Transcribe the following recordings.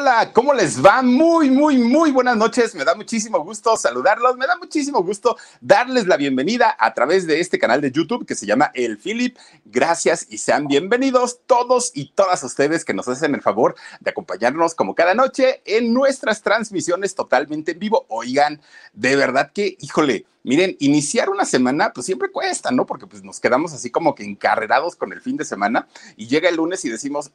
Hola, ¿cómo les va? Muy, muy, muy buenas noches. Me da muchísimo gusto saludarlos. Me da muchísimo gusto darles la bienvenida a través de este canal de YouTube que se llama El Philip. Gracias y sean bienvenidos todos y todas ustedes que nos hacen el favor de acompañarnos como cada noche en nuestras transmisiones totalmente en vivo. Oigan, de verdad que, híjole, Miren, iniciar una semana, pues siempre cuesta, ¿no? Porque pues nos quedamos así como que encarrerados con el fin de semana y llega el lunes y decimos,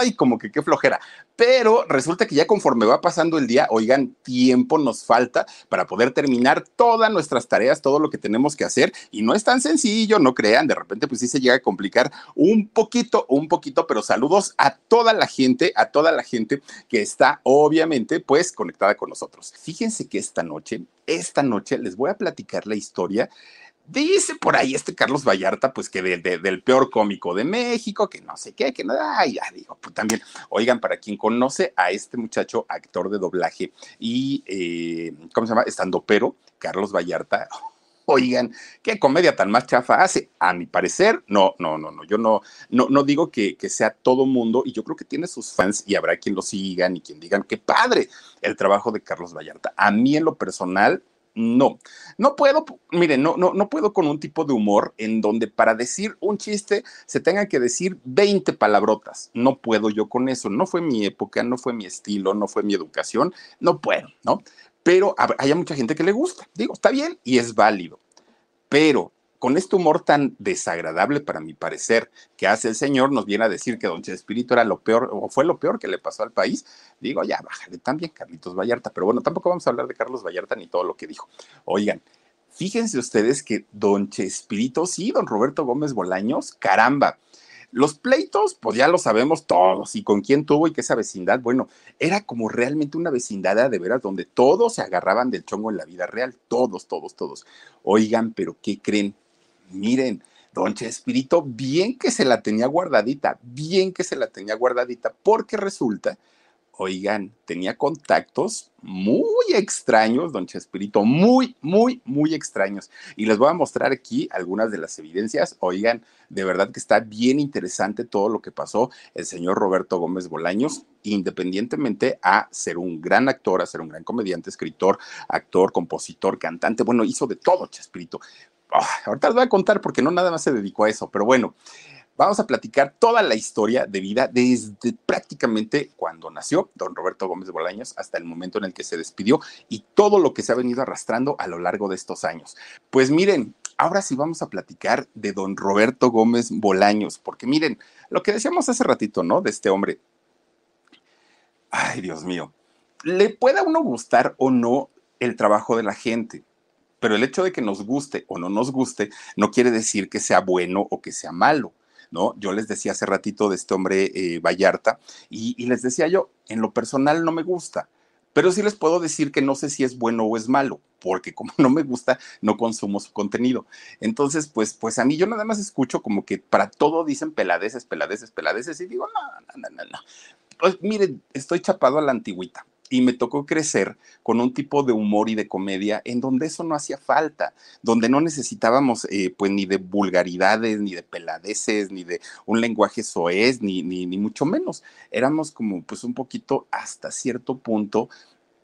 ay, como que qué flojera. Pero resulta que ya conforme va pasando el día, oigan, tiempo nos falta para poder terminar todas nuestras tareas, todo lo que tenemos que hacer. Y no es tan sencillo, no crean, de repente pues sí se llega a complicar un poquito, un poquito, pero saludos a toda la gente, a toda la gente que está obviamente pues conectada con nosotros. Fíjense que esta noche esta noche les voy a platicar la historia. Dice por ahí este Carlos Vallarta, pues que del peor cómico de México, que no sé qué, que no, ya digo, pues también, oigan, para quien conoce a este muchacho, actor de doblaje y, eh, ¿cómo se llama? Estando pero, Carlos Vallarta, oigan, qué comedia tan más chafa hace. A mi parecer, no, no, no, no, yo no, no, no digo que, que sea todo mundo y yo creo que tiene sus fans y habrá quien lo sigan y quien digan, qué padre el trabajo de Carlos Vallarta. A mí en lo personal, no, no puedo, miren, no, no, no puedo con un tipo de humor en donde para decir un chiste se tenga que decir 20 palabrotas. No puedo yo con eso. No fue mi época, no fue mi estilo, no fue mi educación. No puedo, ¿no? Pero hay mucha gente que le gusta. Digo, está bien y es válido. Pero con este humor tan desagradable para mi parecer que hace el señor, nos viene a decir que Don Chespirito era lo peor o fue lo peor que le pasó al país. Digo, ya, bájale también, Carlitos Vallarta. Pero bueno, tampoco vamos a hablar de Carlos Vallarta ni todo lo que dijo. Oigan, fíjense ustedes que Don Chespirito, sí, Don Roberto Gómez Bolaños, caramba. Los pleitos, pues ya lo sabemos todos, y con quién tuvo y que esa vecindad, bueno, era como realmente una vecindad de veras donde todos se agarraban del chongo en la vida real, todos, todos, todos. Oigan, pero ¿qué creen? Miren, don Chespirito, bien que se la tenía guardadita, bien que se la tenía guardadita, porque resulta, oigan, tenía contactos muy extraños, don Chespirito, muy, muy, muy extraños. Y les voy a mostrar aquí algunas de las evidencias. Oigan, de verdad que está bien interesante todo lo que pasó el señor Roberto Gómez Bolaños, independientemente a ser un gran actor, a ser un gran comediante, escritor, actor, compositor, cantante, bueno, hizo de todo Chespirito. Ah, ahorita les voy a contar porque no nada más se dedicó a eso, pero bueno, vamos a platicar toda la historia de vida desde prácticamente cuando nació don Roberto Gómez Bolaños hasta el momento en el que se despidió y todo lo que se ha venido arrastrando a lo largo de estos años. Pues miren, ahora sí vamos a platicar de don Roberto Gómez Bolaños, porque miren, lo que decíamos hace ratito, ¿no? De este hombre. Ay, Dios mío. Le pueda uno gustar o no el trabajo de la gente pero el hecho de que nos guste o no nos guste no quiere decir que sea bueno o que sea malo. ¿No? Yo les decía hace ratito de este hombre eh, Vallarta y, les decía yo, en lo personal no me gusta, pero sí les puedo decir que no sé si es bueno o es malo, porque como no me gusta, no consumo su contenido. Entonces, pues, pues a mí yo nada más escucho como que para todo dicen peladeces, peladeces, peladeces, y digo, no, no, no, no. Pues miren, estoy chapado a la antigüita y me tocó crecer con un tipo de humor y de comedia en donde eso no hacía falta, donde no necesitábamos eh, pues ni de vulgaridades, ni de peladeces, ni de un lenguaje soez, ni, ni, ni mucho menos. Éramos como pues un poquito hasta cierto punto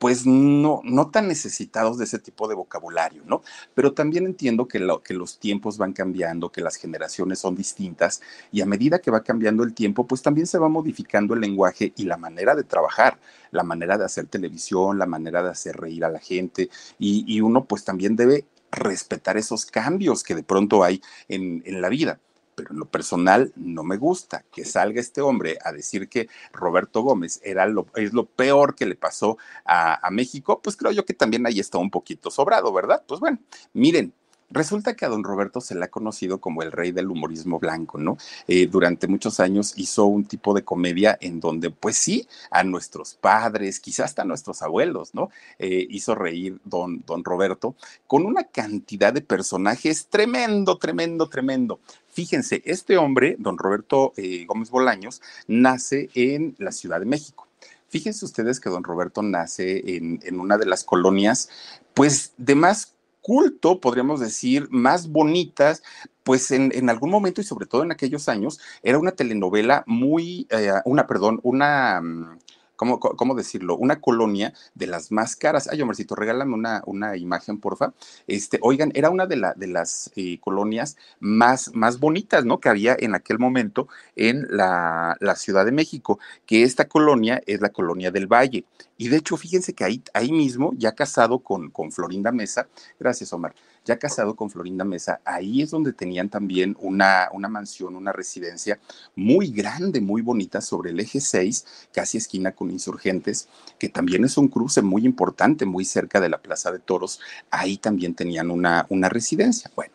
pues no, no tan necesitados de ese tipo de vocabulario, ¿no? Pero también entiendo que, lo, que los tiempos van cambiando, que las generaciones son distintas y a medida que va cambiando el tiempo, pues también se va modificando el lenguaje y la manera de trabajar, la manera de hacer televisión, la manera de hacer reír a la gente y, uno pues también debe respetar esos cambios que de pronto hay en la vida pero en lo personal no me gusta que salga este hombre a decir que Roberto Gómez era lo, es lo peor que le pasó a, México, pues creo yo que también ahí está un poquito sobrado, ¿verdad? Pues bueno, miren, Resulta que a don Roberto se le ha conocido como el rey del humorismo blanco, ¿no? Eh, durante muchos años hizo un tipo de comedia en donde, pues sí, a nuestros padres, quizás hasta a nuestros abuelos, ¿no? Eh, hizo reír don, don Roberto con una cantidad de personajes tremendo, tremendo, tremendo. Fíjense, este hombre, don Roberto eh, Gómez Bolaños, nace en la Ciudad de México. Fíjense ustedes que don Roberto nace en, una de las colonias, pues de más culto, podríamos decir, más bonitas, pues en, en, algún momento y sobre todo en aquellos años, era una telenovela muy, eh, una, perdón, una, mm, ¿cómo, cómo decirlo? Una colonia de las más caras. Ay, Omarcito, regálame una, una imagen, porfa. Este, oigan, era una de, la, de las eh, colonias más, más bonitas, ¿no? Que había en aquel momento en la, la, Ciudad de México, que esta colonia es la colonia del Valle. Y de hecho, fíjense que ahí, ahí mismo, ya casado con, con Florinda Mesa, gracias Omar, ya casado con Florinda Mesa, ahí es donde tenían también una, una mansión, una residencia muy grande, muy bonita sobre el eje 6, casi esquina con insurgentes, que también es un cruce muy importante, muy cerca de la Plaza de Toros. Ahí también tenían una, una residencia. Bueno,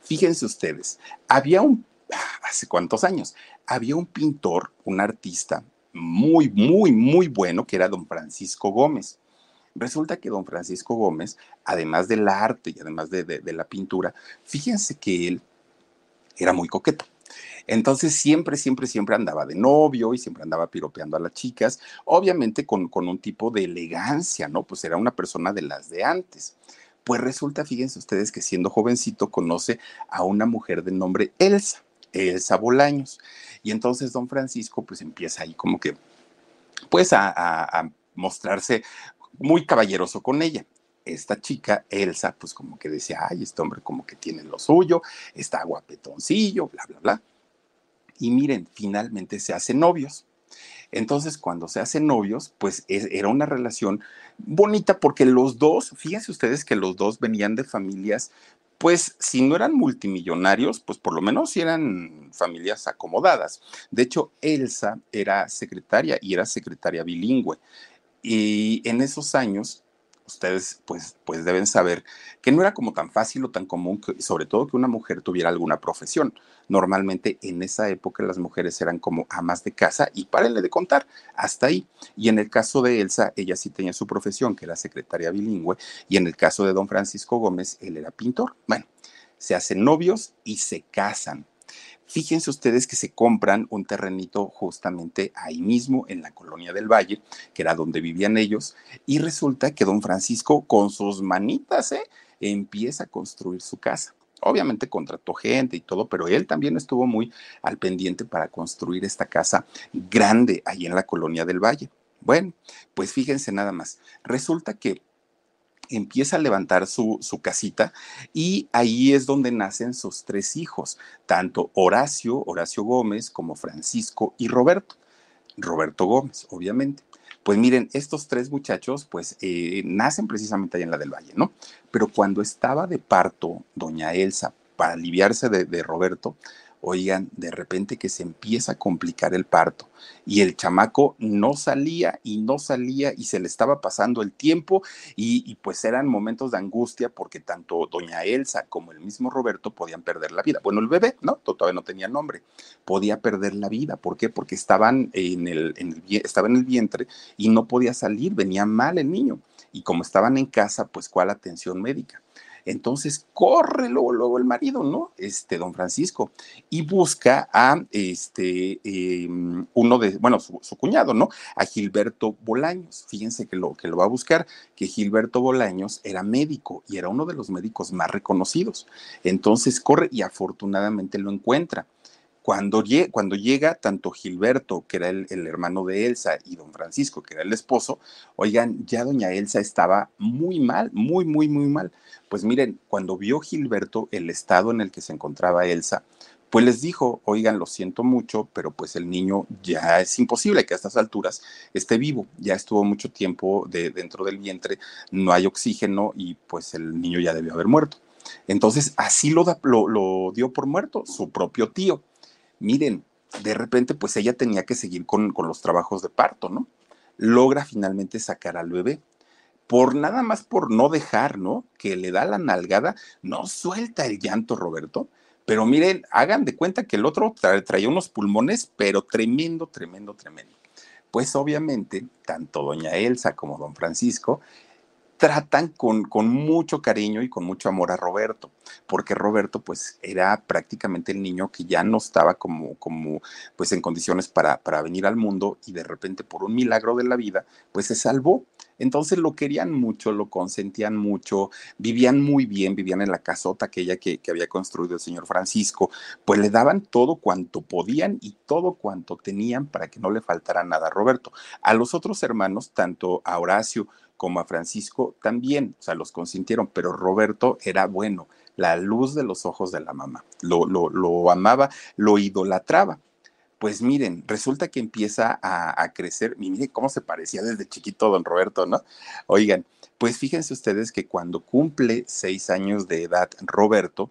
fíjense ustedes, había un, hace cuántos años, había un pintor, un artista muy, muy, muy bueno, que era don Francisco Gómez. Resulta que don Francisco Gómez, además del arte y además de, la pintura, fíjense que él era muy coqueto. Entonces siempre, siempre, siempre andaba de novio y siempre andaba piropeando a las chicas, obviamente con, con, un tipo de elegancia, ¿no? Pues era una persona de las de antes. Pues resulta, fíjense ustedes que siendo jovencito conoce a una mujer de nombre Elsa, Elsa Bolaños. Y entonces don Francisco pues empieza ahí como que, pues a mostrarse muy caballeroso con ella. Esta chica, Elsa, pues como que decía, ay, este hombre como que tiene lo suyo, está guapetoncillo, bla, bla, bla. Y miren, finalmente se hacen novios. Entonces, cuando se hacen novios, pues era una relación bonita porque los dos, fíjense ustedes que los dos venían de familias, pues si no eran multimillonarios, pues por lo menos eran familias acomodadas. De hecho, Elsa era secretaria y era secretaria bilingüe. Y en esos años, ustedes pues, pues deben saber que no era como tan fácil o tan común, sobre todo que una mujer tuviera alguna profesión. Normalmente en esa época las mujeres eran como amas de casa y párenle de contar, hasta ahí. Y en el caso de Elsa, ella sí tenía su profesión, que era secretaria bilingüe, y en el caso de don Francisco Gómez, él era pintor. Bueno, se hacen novios y se casan. Fíjense ustedes que se compran un terrenito justamente ahí mismo en la colonia del Valle, que era donde vivían ellos, y resulta que don Francisco con sus manitas ¿eh? empieza a construir su casa. Obviamente contrató gente y todo, pero él también estuvo muy al pendiente para construir esta casa grande ahí en la colonia del Valle. Bueno, pues fíjense nada más. Resulta que empieza a levantar su, su, casita y ahí es donde nacen sus tres hijos, tanto Horacio, Horacio Gómez, como Francisco y Roberto. Roberto Gómez, obviamente. Pues miren, estos tres muchachos, pues eh, nacen precisamente allá en la del Valle, ¿no? Pero cuando estaba de parto, doña Elsa, para aliviarse de Roberto, oigan, de repente que se empieza a complicar el parto y el chamaco no salía y no salía y se le estaba pasando el tiempo y, pues eran momentos de angustia porque tanto doña Elsa como el mismo Roberto podían perder la vida. Bueno, el bebé, ¿no? Todavía no tenía nombre, podía perder la vida. ¿Por qué? Porque estaban en el, en el, estaba en el vientre y no podía salir, venía mal el niño. Y como estaban en casa, pues ¿cuál atención médica? Entonces corre luego, luego el marido, ¿no? Este, don Francisco, y busca a este, em, uno de, bueno, su, cuñado, ¿no? A Gilberto Bolaños. Fíjense que lo, que lo va a buscar, que Gilberto Bolaños era médico y era uno de los médicos más reconocidos. Entonces corre y afortunadamente lo encuentra. Cuando, llega tanto Gilberto, que era el, hermano de Elsa, y don Francisco, que era el esposo, oigan, ya doña Elsa estaba muy mal, muy, muy, muy mal. Pues miren, cuando vio Gilberto el estado en el que se encontraba Elsa, pues les dijo, oigan, lo siento mucho, pero pues el niño ya es imposible que a estas alturas esté vivo, ya estuvo mucho tiempo de, dentro del vientre, no hay oxígeno y pues el niño ya debió haber muerto. Entonces, así lo, lo, lo dio por muerto su propio tío miren, de repente pues ella tenía que seguir con, los trabajos de parto, ¿no? Logra finalmente sacar al bebé por nada más por no dejar, ¿no? Que le da la nalgada, no suelta el llanto, Roberto. Pero miren, hagan de cuenta que el otro traía unos pulmones, pero tremendo, tremendo, tremendo. Pues obviamente, tanto doña Elsa como don Francisco tratan con, con, mucho cariño y con mucho amor a Roberto, porque Roberto pues era prácticamente el niño que ya no estaba como, como pues en condiciones para, para venir al mundo y de repente por un milagro de la vida pues se salvó. Entonces lo querían mucho, lo consentían mucho, vivían muy bien, vivían en la casota aquella que, que había construido el señor Francisco, pues le daban todo cuanto podían y todo cuanto tenían para que no le faltara nada a Roberto. A los otros hermanos, tanto a Horacio como a Francisco, también, o sea, los consintieron, pero Roberto era bueno, la luz de los ojos de la mamá, lo, lo, lo amaba, lo idolatraba pues miren, resulta que empieza a, crecer, y miren cómo se parecía desde chiquito don Roberto, ¿no? Oigan, pues fíjense ustedes que cuando cumple seis años de edad Roberto,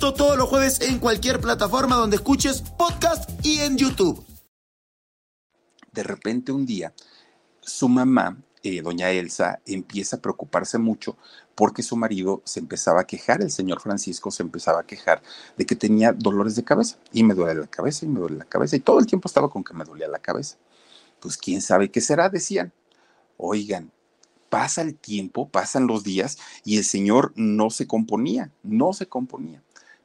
todos los jueves en cualquier plataforma donde escuches podcast y en YouTube. De repente un día, su mamá, eh, doña Elsa, empieza a preocuparse mucho porque su marido se empezaba a quejar, el señor Francisco se empezaba a quejar de que tenía dolores de cabeza y me duele la cabeza y me duele la cabeza y todo el tiempo estaba con que me dolía la cabeza. Pues quién sabe qué será, decían. Oigan, pasa el tiempo, pasan los días y el señor no se componía, no se componía.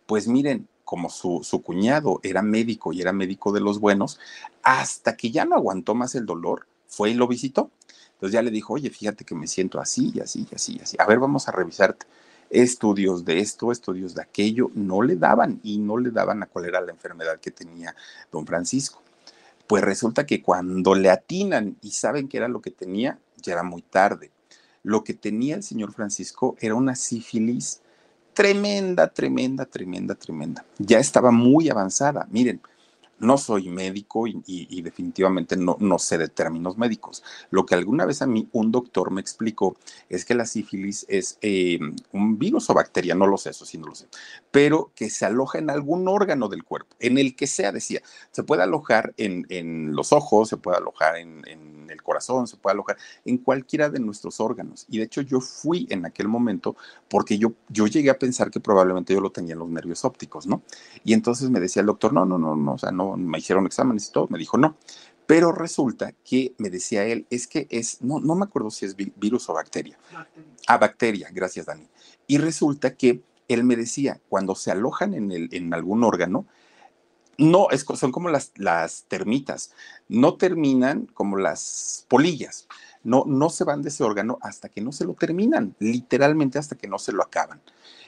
Pues miren, como su, cuñado era médico y era médico de los buenos, hasta que ya no aguantó más el dolor, fue y lo visitó. Entonces ya le dijo, oye, fíjate que me siento así y así y así y así. A ver, vamos a revisarte. Estudios de esto, estudios de aquello, no le daban y no le daban a cuál era la enfermedad que tenía don Francisco. Pues resulta que cuando le atinan y saben qué era lo que tenía, ya era muy tarde. Lo que tenía el señor Francisco era una sífilis tremenda, tremenda, tremenda, tremenda. Ya estaba muy avanzada. Miren, no soy médico y, definitivamente no, no, sé de términos médicos. Lo que alguna vez a mí un doctor me explicó es que la sífilis es eh, un virus o bacteria, no lo sé, eso sí no lo sé, pero que se aloja en algún órgano del cuerpo, en el que sea, decía, se puede alojar en, los ojos, se puede alojar en, el corazón, se puede alojar en cualquiera de nuestros órganos. Y de hecho yo fui en aquel momento porque yo, yo llegué a pensar que probablemente yo lo tenía en los nervios ópticos, ¿no? Y entonces me decía el doctor, no, no, no, no, o sea, no me hicieron exámenes y todo, me dijo no. Pero resulta que me decía él, es que es, no, no me acuerdo si es virus o bacteria. Bacteria. Ah, bacteria, gracias Dani. Y resulta que él me decía, cuando se alojan en, el, en algún órgano, no, es, son como las, las termitas, no terminan como las polillas, no, no se van de ese órgano hasta que no se lo terminan, literalmente hasta que no se lo acaban.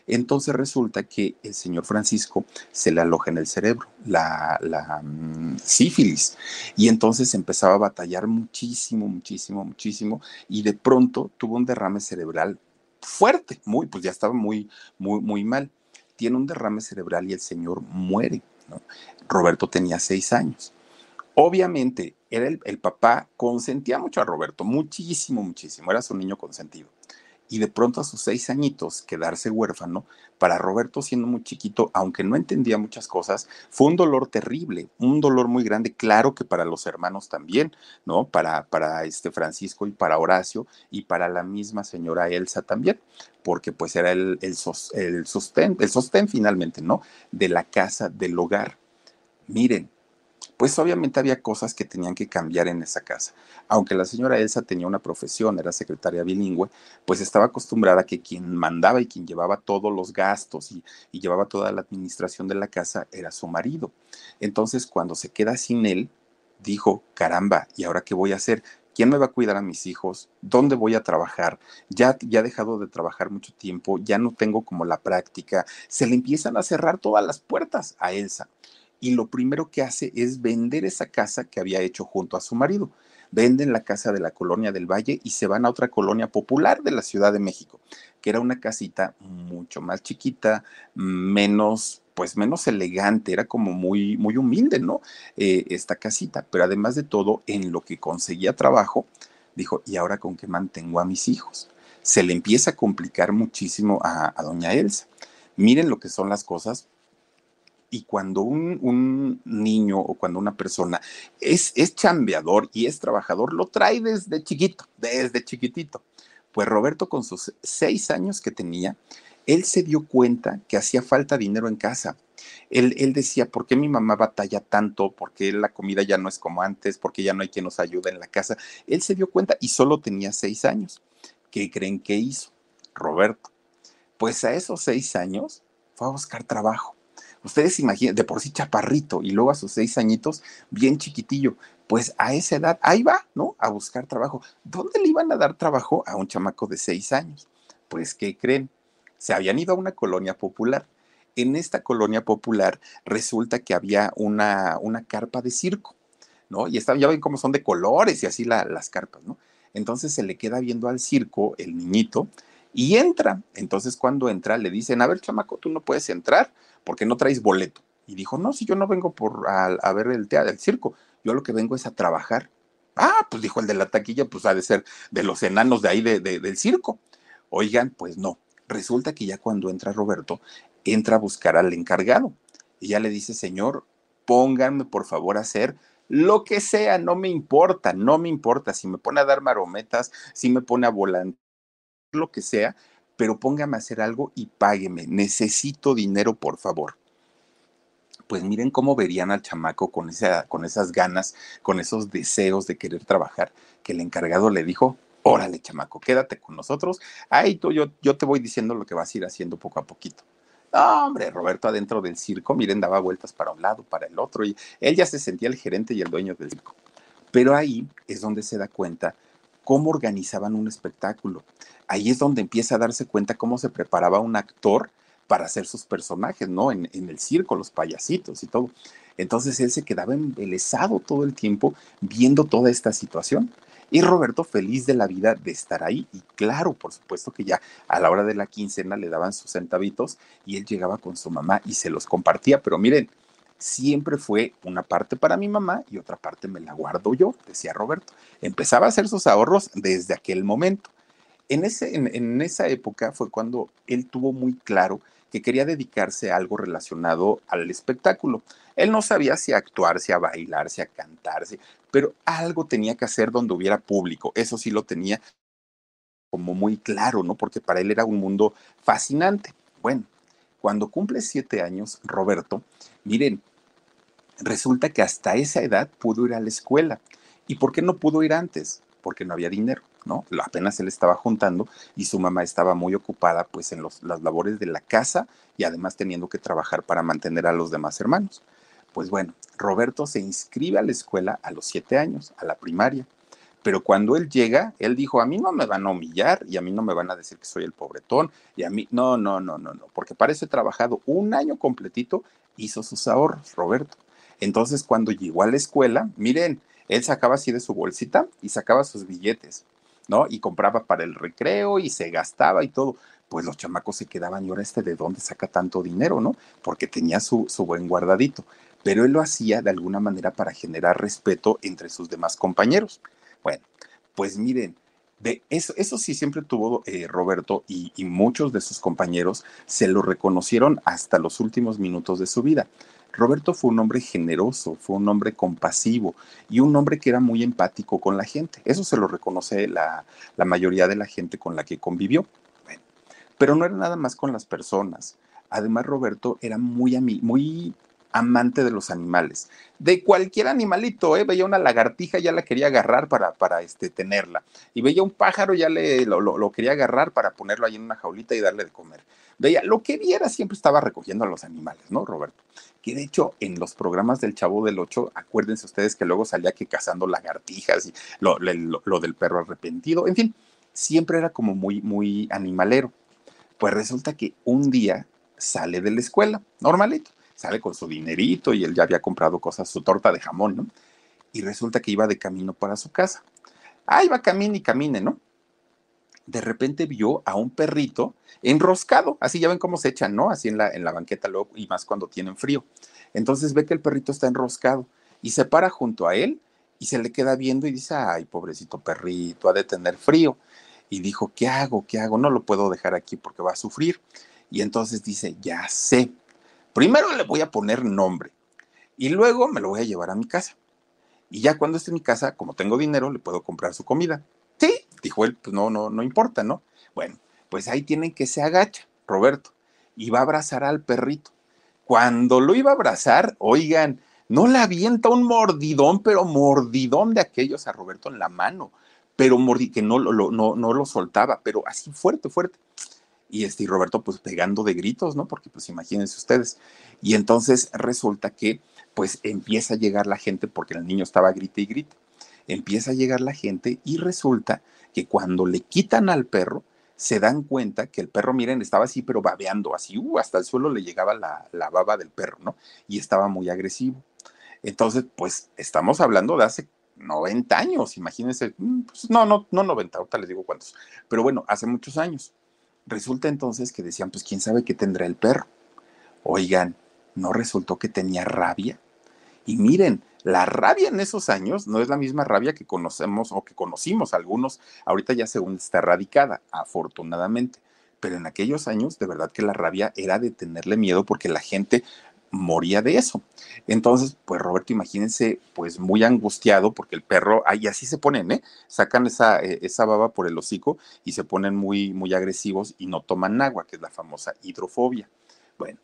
Entonces resulta que el señor Francisco se le aloja en el cerebro, la, mm, sífilis, y entonces empezaba a batallar muchísimo, muchísimo, muchísimo, y de pronto tuvo un derrame cerebral fuerte, muy, pues ya estaba muy, muy, muy mal. Tiene un derrame cerebral y el señor muere. Roberto tenía seis años. Obviamente, era el, papá, consentía mucho a Roberto, muchísimo, muchísimo, era su niño consentido y de pronto a sus seis añitos quedarse huérfano, para Roberto siendo muy chiquito, aunque no entendía muchas cosas, fue un dolor terrible, un dolor muy grande, claro que para los hermanos también, ¿no? Para, para este Francisco y para Horacio y para la misma señora Elsa también, porque pues era el, el sostén, el sostén finalmente, ¿no? De la casa, del hogar. Miren, pues obviamente había cosas que tenían que cambiar en esa casa. Aunque la señora Elsa tenía una profesión, era secretaria bilingüe, pues estaba acostumbrada a que quien mandaba y quien llevaba todos los gastos y, llevaba toda la administración de la casa era su marido. Entonces, cuando se queda sin él, dijo, caramba, ¿y ahora qué voy a hacer? ¿Quién me va a cuidar a mis hijos? ¿Dónde voy a trabajar? Ya, ya he dejado de trabajar mucho tiempo, ya no tengo como la práctica. Se le empiezan a cerrar todas las puertas a Elsa y lo primero que hace es vender esa casa que había hecho junto a su marido. Venden la casa de la colonia del Valle y se van a otra colonia popular de la Ciudad de México, que era una casita mucho más chiquita, menos pues menos elegante, era como muy, muy humilde, ¿no? Eh, esta casita, pero además de todo, en lo que conseguía trabajo, dijo, ¿y ahora con qué mantengo a mis hijos? Se le empieza a complicar muchísimo a, a doña Elsa. Miren lo que son las cosas Y cuando un, un, niño o cuando una persona es, es chambeador y es trabajador, lo trae desde chiquito, desde chiquitito. Pues Roberto con sus seis años que tenía, él se dio cuenta que hacía falta dinero en casa. Él, él, decía, ¿por qué mi mamá batalla tanto? ¿Por qué la comida ya no es como antes? ¿Por qué ya no hay quien nos ayude en la casa? Él se dio cuenta y solo tenía seis años. ¿Qué creen que hizo Roberto? Pues a esos seis años fue a buscar trabajo. Ustedes imaginan, de por sí chaparrito y luego a sus seis añitos, bien chiquitillo. Pues a esa edad, ahí va, ¿no? A buscar trabajo. ¿Dónde le iban a dar trabajo a un chamaco de seis años? Pues, ¿qué creen? Se habían ido a una colonia popular. En esta colonia popular resulta que había una, una carpa de circo, ¿no? Y está, ya ven cómo son de colores y así las carpas, ¿no? Entonces se le queda viendo al circo el niñito y entra. Entonces cuando entra le dicen, a ver, chamaco, tú no puedes entrar porque no traes boleto. Y dijo, no, si yo no vengo por a, ver el teatro, el circo, yo lo que vengo es a trabajar. Ah, pues dijo el de la taquilla, pues ha de ser de los enanos de ahí del circo. Oigan, pues no. Resulta que ya cuando entra Roberto, entra a buscar al encargado. Y ya le dice, señor, pónganme por favor a hacer lo que sea, no me importa, no me importa. Si me pone a dar marometas, si me pone a volar, lo que sea, pero póngame a hacer algo y págueme. Necesito dinero, por favor. Pues miren cómo verían al chamaco con, esa, con esas ganas, con esos deseos de querer trabajar, que el encargado le dijo, órale, chamaco, quédate con nosotros. Ahí tú, yo, yo te voy diciendo lo que vas a ir haciendo poco a poquito. Hombre, Roberto adentro del circo, miren, daba vueltas para un lado, para el otro, y él ya se sentía el gerente y el dueño del circo. Pero ahí es donde se da cuenta cómo organizaban un espectáculo. Ahí es donde empieza a darse cuenta cómo se preparaba un actor para hacer sus personajes, ¿no? En, el circo, los payasitos y todo. Entonces él se quedaba embelesado todo el tiempo viendo toda esta situación. Y Roberto feliz de la vida de estar ahí. Y claro, por supuesto que ya a la hora de la quincena le daban sus centavitos y él llegaba con su mamá y se los compartía. Pero miren, siempre fue una parte para mi mamá y otra parte me la guardo yo, decía Roberto. Empezaba a hacer sus ahorros desde aquel momento. En, ese, en, esa época fue cuando él tuvo muy claro que quería dedicarse a algo relacionado al espectáculo. Él no sabía si actuar, si a bailar, si a cantarse, pero algo tenía que hacer donde hubiera público. Eso sí lo tenía como muy claro, ¿no? Porque para él era un mundo fascinante. Bueno, cuando cumple siete años, Roberto, miren, resulta que hasta esa edad pudo ir a la escuela. ¿Y por qué no pudo ir antes? Porque no había dinero, ¿no? Apenas él estaba juntando y su mamá estaba muy ocupada pues en las labores de la casa y además teniendo que trabajar para mantener a los demás hermanos. Pues bueno, Roberto se inscribe a la escuela a los siete años, a la primaria. Pero cuando él llega, él dijo, a mí no me van a humillar y a mí no me van a decir que soy el pobretón y a mí, no, no, no, no, no, porque para eso he trabajado un año completito, hizo sus ahorros, Roberto. Entonces, cuando llegó a la escuela, miren, él sacaba así de su bolsita y sacaba sus billetes, ¿no? Y compraba para el recreo y se gastaba y todo. Pues los chamacos se quedaban, y ahora este de dónde saca tanto dinero, ¿no? Porque tenía su, su buen guardadito. Pero él lo hacía de alguna manera para generar respeto entre sus demás compañeros. Bueno, pues miren, de eso, eso sí siempre tuvo eh, Roberto y, y, muchos de sus compañeros se lo reconocieron hasta los últimos minutos de su vida. Roberto fue un hombre generoso, fue un hombre compasivo y un hombre que era muy empático con la gente. Eso se lo reconoce la, la mayoría de la gente con la que convivió. Pero no era nada más con las personas. Además, Roberto era muy, muy amante de los animales, de cualquier animalito, ¿eh? veía una lagartija, ya la quería agarrar para, para este, tenerla, y veía un pájaro, ya le, lo, lo, quería agarrar para ponerlo ahí en una jaulita y darle de comer. Veía, lo que viera siempre estaba recogiendo a los animales, ¿no, Roberto? Que de hecho en los programas del Chavo del Ocho, acuérdense ustedes que luego salía que cazando lagartijas y lo, lo, del perro arrepentido, en fin, siempre era como muy, muy animalero. Pues resulta que un día sale de la escuela, normalito sale con su dinerito y él ya había comprado cosas, su torta de jamón, ¿no? Y resulta que iba de camino para su casa. Ah, iba camine y camine, ¿no? De repente vio a un perrito enroscado, así ya ven cómo se echan, ¿no? Así en la, en la banqueta luego, y más cuando tienen frío. Entonces ve que el perrito está enroscado y se para junto a él y se le queda viendo y dice, ay, pobrecito perrito, ha de tener frío. Y dijo, ¿qué hago? ¿Qué hago? No lo puedo dejar aquí porque va a sufrir. Y entonces dice, ya sé, primero le voy a poner nombre y luego me lo voy a llevar a mi casa. Y ya cuando esté en mi casa, como tengo dinero, le puedo comprar su comida. Sí, dijo él, pues no, no, no importa, ¿no? Bueno, pues ahí tienen que se agacha, Roberto, y va a abrazar al perrito. Cuando lo iba a abrazar, oigan, no le avienta un mordidón, pero mordidón de aquellos a Roberto en la mano, pero que no, lo, no, no lo soltaba, pero así fuerte, fuerte. Y este, y Roberto pues pegando de gritos, ¿no? Porque pues imagínense ustedes. Y entonces resulta que pues empieza a llegar la gente, porque el niño estaba grite y grite, empieza a llegar la gente y resulta que cuando le quitan al perro, se dan cuenta que el perro, miren, estaba así, pero babeando, así, uh, hasta el suelo le llegaba la, la baba del perro, ¿no? Y estaba muy agresivo. Entonces, pues estamos hablando de hace 90 años, imagínense, mm, pues, no, no, no 90, ahorita les digo cuántos, pero bueno, hace muchos años. Resulta entonces que decían, pues quién sabe qué tendrá el perro. Oigan, ¿no resultó que tenía rabia? Y miren, la rabia en esos años no es la misma rabia que conocemos o que conocimos algunos, ahorita ya según está erradicada, afortunadamente. Pero en aquellos años, de verdad que la rabia era de tenerle miedo porque la gente moría de eso. Entonces, pues Roberto, imagínense, pues muy angustiado porque el perro, ahí así se ponen, ¿eh? Sacan esa, eh, esa baba por el hocico y se ponen muy, muy agresivos y no toman agua, que es la famosa hidrofobia. Bueno,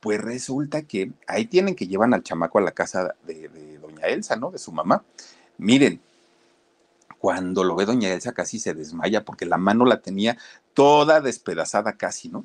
pues resulta que ahí tienen que llevan al chamaco a la casa de, de doña Elsa, ¿no? De su mamá. Miren, cuando lo ve doña Elsa casi se desmaya porque la mano la tenía toda despedazada casi, ¿no?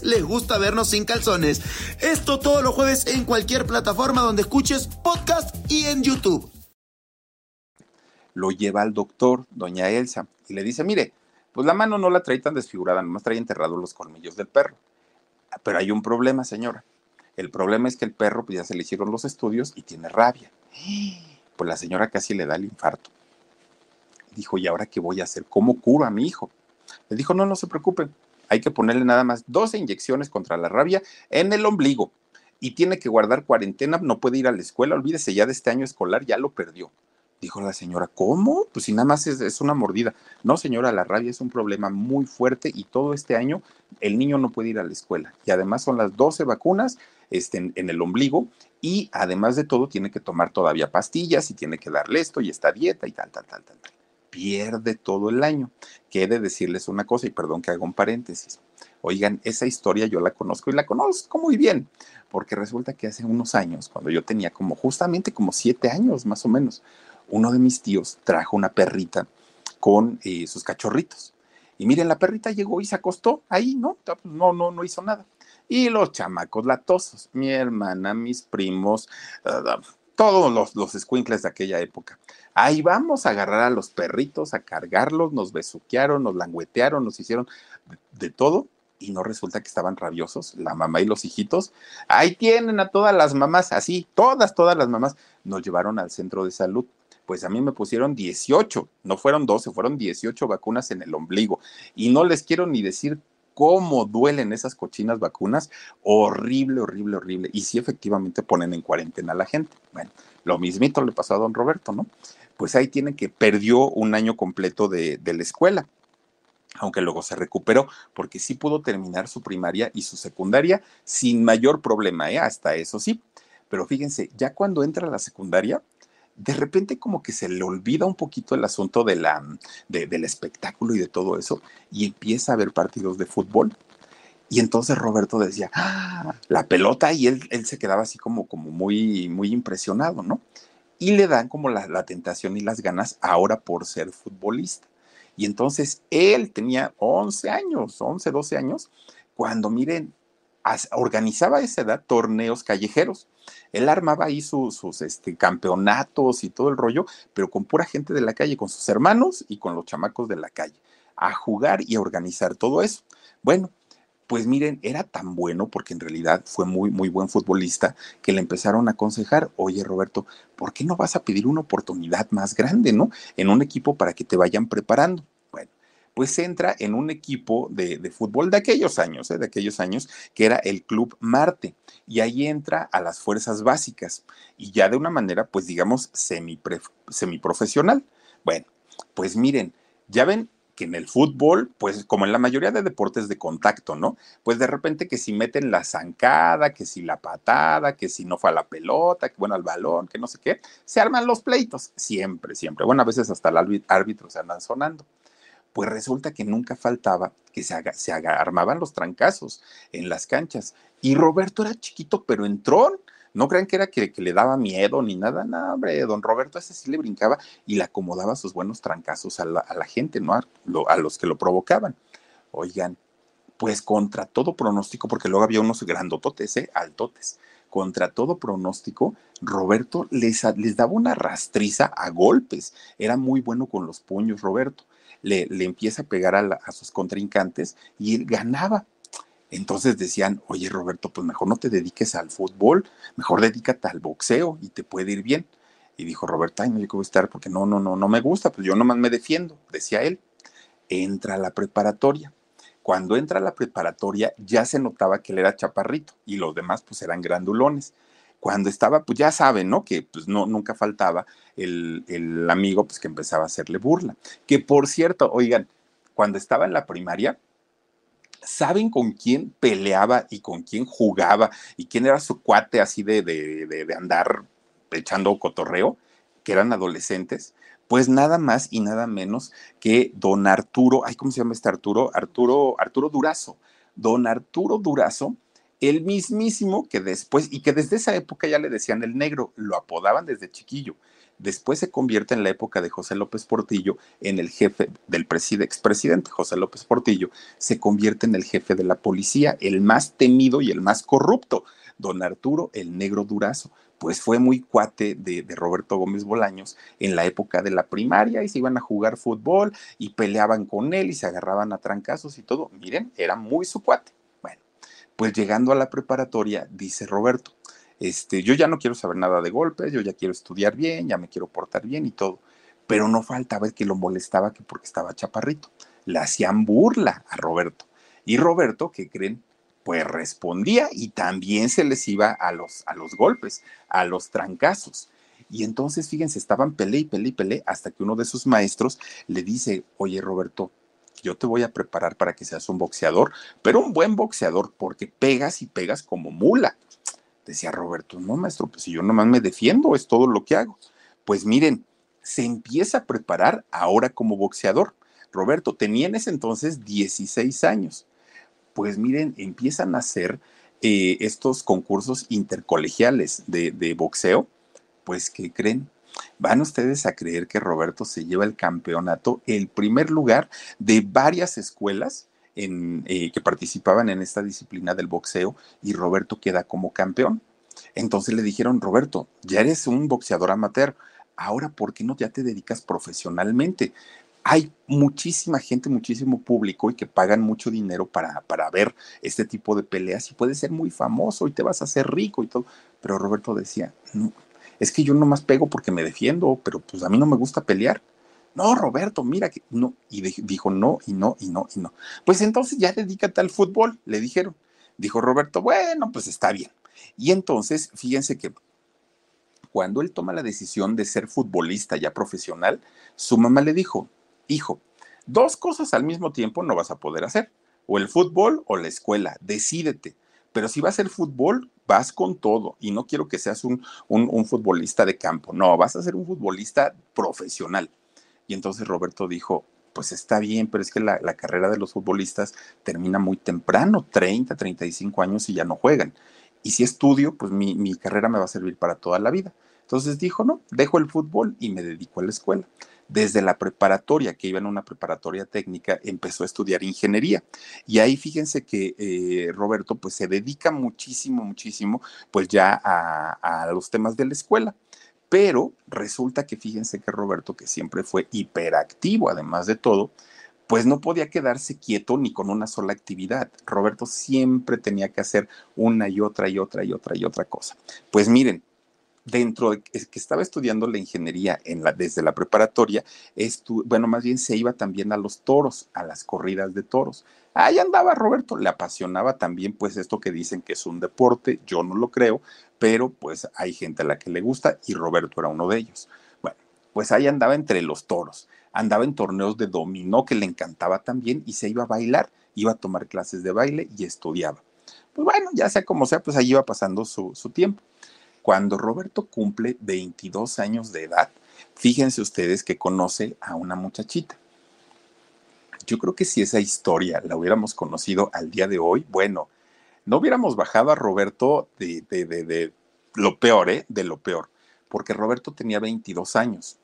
les gusta vernos sin calzones. Esto todos los jueves en cualquier plataforma donde escuches podcast y en YouTube. Lo lleva al doctor, doña Elsa, y le dice, mire, pues la mano no la trae tan desfigurada, nomás trae enterrados los colmillos del perro. Pero hay un problema, señora. El problema es que el perro, pues ya se le hicieron los estudios y tiene rabia. Pues la señora casi le da el infarto. Dijo, ¿y ahora qué voy a hacer? ¿Cómo curo a mi hijo? Le dijo, no, no se preocupe hay que ponerle nada más 12 inyecciones contra la rabia en el ombligo y tiene que guardar cuarentena, no puede ir a la escuela, olvídese ya de este año escolar, ya lo perdió. Dijo la señora, ¿cómo? Pues si nada más es, una mordida. No, señora, la rabia es un problema muy fuerte y todo este año el niño no puede ir a la escuela. Y además son las 12 vacunas este, en, en, el ombligo y además de todo tiene que tomar todavía pastillas y tiene que darle esto y esta dieta y tal, tal, tal, tal, tal pierde todo el año. Que de decirles una cosa, y perdón que haga un paréntesis. Oigan, esa historia yo la conozco y la conozco muy bien, porque resulta que hace unos años, cuando yo tenía como justamente como siete años más o menos, uno de mis tíos trajo una perrita con eh, sus cachorritos. Y miren, la perrita llegó y se acostó ahí, ¿no? Pues, no, no, no hizo nada. Y los chamacos latosos, mi hermana, mis primos, ah, todos los, los de aquella época. Ahí vamos a agarrar a los perritos, a cargarlos, nos besuquearon, nos languetearon, nos hicieron de, todo y no resulta que estaban rabiosos, la mamá y los hijitos. Ahí tienen a todas las mamás, así, todas, todas las mamás. Nos llevaron al centro de salud. Pues a mí me pusieron 18, no fueron 12, fueron 18 vacunas en el ombligo. Y no les quiero ni decir cómo duelen esas cochinas vacunas. Horrible, horrible, horrible. Y sí, efectivamente ponen en cuarentena a la gente. Bueno, lo mismito le pasó a don Roberto, ¿no? Pues ahí tiene que perdió un año completo de, la escuela aunque luego se recuperó, porque sí pudo terminar su primaria y su secundaria sin mayor problema, ¿eh? hasta eso sí. Pero fíjense, ya cuando entra a la secundaria, de repente como que se le olvida un poquito el asunto de la, del espectáculo y de todo eso y empieza a ver partidos de fútbol. Y entonces Roberto decía, ¡Ah! la pelota y él, él se quedaba así como, como muy, muy impresionado, ¿no? Y le dan como la, la tentación y las ganas ahora por ser futbolista. Y entonces él tenía 11 años, 11, 12 años, cuando miren, organizaba a esa edad torneos callejeros. Él armaba ahí sus este, campeonatos y todo el rollo, pero con pura gente de la calle, con sus hermanos y con los chamacos de la calle, a jugar y a organizar todo eso. Bueno, Pues miren, era tan bueno porque en realidad fue muy, muy buen futbolista que le empezaron a aconsejar, oye Roberto, ¿por qué no vas a pedir una oportunidad más grande, ¿no? En un equipo para que te vayan preparando. Pues entra en un equipo de, fútbol de aquellos años, ¿eh? de aquellos años, que era el Club Marte, y ahí entra a las fuerzas básicas, y ya de una manera, pues digamos, semiprofesional. Bueno, pues miren, ya ven en el fútbol, pues como en la mayoría de deportes de contacto, ¿no? Pues de repente que si meten la zancada, que si la patada, que si no fue a la pelota, que bueno, al balón, que no sé qué, se arman los pleitos, siempre, siempre. Bueno, a veces hasta el árbitro se andan sonando. Pues resulta que nunca faltaba que se, haga, se armaban los trancazos en las canchas. Y Roberto era chiquito, pero entró no crean que era que, le daba miedo ni nada, no, hombre, don Roberto ese sí le brincaba y le acomodaba sus buenos trancazos a la, gente, ¿no? A, los que lo provocaban. Oigan, pues contra todo pronóstico, porque luego había unos grandototes, ¿eh? Altotes. Contra todo pronóstico, Roberto les, les daba una rastriza a golpes. Era muy bueno con los puños, Roberto. Le, le empieza a pegar a, a sus contrincantes y él ganaba entonces decían, oye Roberto, pues mejor no te dediques al fútbol, mejor dedícate al boxeo y te puede ir bien. Y dijo Roberto, ay, no, yo quiero estar porque no, no, no, no me gusta, pues yo nomás me defiendo, decía él. Entra a la preparatoria. Cuando entra a la preparatoria ya se notaba que él era chaparrito y los demás pues eran grandulones. Cuando estaba, pues ya saben, ¿no? Que pues no, nunca faltaba el, el amigo pues que empezaba a hacerle burla. Que por cierto, oigan, cuando estaba en la primaria, ¿Saben con quién peleaba y con quién jugaba y quién era su cuate así de, de, de, andar echando cotorreo? Que eran adolescentes. Pues nada más y nada menos que don Arturo, ay, ¿cómo se llama este Arturo? Arturo, Arturo Durazo. Don Arturo Durazo, el mismísimo que después, y que desde esa época ya le decían el negro, lo apodaban desde chiquillo. Después se convierte en la época de José López Portillo en el jefe del expresidente José López Portillo, se convierte en el jefe de la policía, el más temido y el más corrupto, don Arturo el Negro Durazo. Pues fue muy cuate de, de Roberto Gómez Bolaños en la época de la primaria y se iban a jugar fútbol y peleaban con él y se agarraban a trancazos y todo. Miren, era muy su cuate. Pues llegando a la preparatoria, dice Roberto, este, yo ya no quiero saber nada de golpes, yo ya quiero estudiar bien, ya me quiero portar bien y todo. Pero no faltaba el que lo molestaba que porque estaba chaparrito. Le hacían burla a Roberto. Y Roberto, ¿qué creen? Pues respondía y también se les iba a los, a los golpes, a los trancazos. Y entonces, fíjense, estaban pele y pele y pele hasta que uno de sus maestros le dice, oye Roberto, yo te voy a preparar para que seas un boxeador, pero un buen boxeador, porque pegas y pegas como mula. Decía Roberto, no, maestro, pues si yo nomás me defiendo, es todo lo que hago. Pues miren, se empieza a preparar ahora como boxeador. Roberto tenía en ese entonces 16 años. Pues miren, empiezan a hacer eh, estos concursos intercolegiales de, de boxeo. Pues, ¿qué creen? Van ustedes a creer que Roberto se lleva el campeonato, el primer lugar de varias escuelas eh, que participaban en esta disciplina del boxeo y Roberto queda como campeón. Entonces le dijeron, Roberto, ya eres un boxeador amateur, ahora ¿por qué no ya te dedicas profesionalmente? Hay muchísima gente, muchísimo público y que pagan mucho dinero para, para ver este tipo de peleas y puedes ser muy famoso y te vas a hacer rico y todo. Pero Roberto decía, no, es que yo nomás pego porque me defiendo, pero pues a mí no me gusta pelear. No, Roberto, mira que no. Y dijo no, y no, y no, y no. Pues entonces ya dedícate al fútbol, le dijeron. Dijo Roberto, bueno, pues está bien. Y entonces, fíjense que cuando él toma la decisión de ser futbolista ya profesional, su mamá le dijo, hijo, dos cosas al mismo tiempo no vas a poder hacer, o el fútbol o la escuela, decídete. Pero si vas a ser fútbol, vas con todo y no quiero que seas un, un futbolista de campo, no, vas a ser un futbolista profesional. Y entonces Roberto dijo, pues está bien, pero es que la, carrera de los futbolistas termina muy temprano, 30, 35 años y ya no juegan. Y si estudio, pues mi, mi, carrera me va a servir para toda la vida. Entonces dijo, no, dejo el fútbol y me dedico a la escuela. Desde la preparatoria, que iba en una preparatoria técnica, empezó a estudiar ingeniería. Y ahí fíjense que eh, Roberto pues se dedica muchísimo, muchísimo, pues ya a, a los temas de la escuela. Pero resulta que fíjense que Roberto, que siempre fue hiperactivo, además de todo, pues no podía quedarse quieto ni con una sola actividad. Roberto siempre tenía que hacer una y otra y otra y otra y otra cosa. Pues miren, dentro de que estaba estudiando la ingeniería desde la preparatoria, bueno, más bien se iba también a los toros, a las corridas de toros. Ahí andaba Roberto, le apasionaba también pues esto que dicen que es un deporte, yo no lo creo, pero pues hay gente a la que le gusta y Roberto era uno de ellos. Bueno, pues ahí andaba entre los toros, andaba en torneos de dominó que le encantaba también y se iba a bailar, iba a tomar clases de baile y estudiaba. Pues bueno, ya sea como sea, pues ahí iba pasando su tiempo. Cuando Roberto cumple 22 años de edad, fíjense ustedes que conoce a una muchachita. Yo creo que si esa historia la hubiéramos conocido al día de hoy, bueno, no hubiéramos bajado a Roberto de, lo peor, ¿eh? De lo peor, porque Roberto tenía 22 años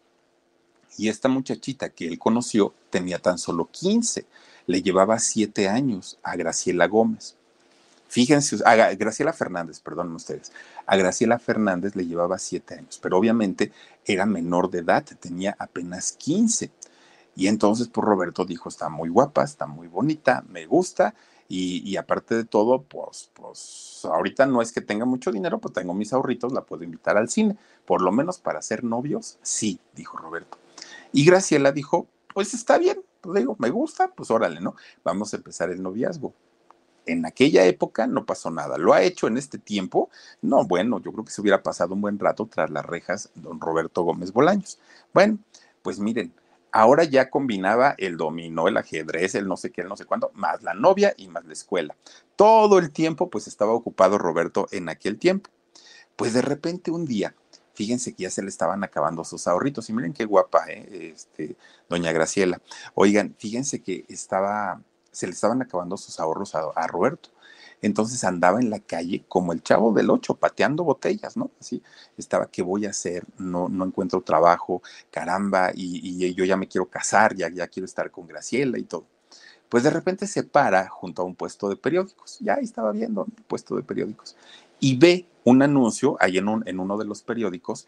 y esta muchachita que él conoció tenía tan solo 15, le llevaba 7 años a Graciela Gómez. Fíjense, a Graciela Fernández, perdón ustedes, a Graciela Fernández le llevaba siete años, pero obviamente era menor de edad, tenía apenas 15. Y entonces, pues Roberto dijo, está muy guapa, está muy bonita, me gusta, y, aparte de todo, pues, pues ahorita no es que tenga mucho dinero, pues tengo mis ahorritos, la puedo invitar al cine, por lo menos para ser novios, sí, dijo Roberto. Y Graciela dijo, pues está bien, pues digo, me gusta, pues órale, ¿no? Vamos a empezar el noviazgo en aquella época no pasó nada. ¿Lo ha hecho en este tiempo? No, bueno, yo creo que se hubiera pasado un buen rato tras las rejas don Roberto Gómez Bolaños. Bueno, pues miren, ahora ya combinaba el dominó, el ajedrez, el no sé qué, el no sé cuándo, más la novia y más la escuela. Todo el tiempo pues estaba ocupado Roberto en aquel tiempo. Pues de repente un día, fíjense que ya se le estaban acabando sus ahorritos y miren qué guapa, ¿eh? este, doña Graciela. Oigan, fíjense que estaba se le estaban acabando sus ahorros a, Roberto. Entonces andaba en la calle como el chavo del ocho, pateando botellas, ¿no? Así estaba, ¿qué voy a hacer? No, no encuentro trabajo, caramba, y, yo ya me quiero casar, ya, ya quiero estar con Graciela y todo. Pues de repente se para junto a un puesto de periódicos, ya estaba viendo el puesto de periódicos, y ve un anuncio ahí en, en uno de los periódicos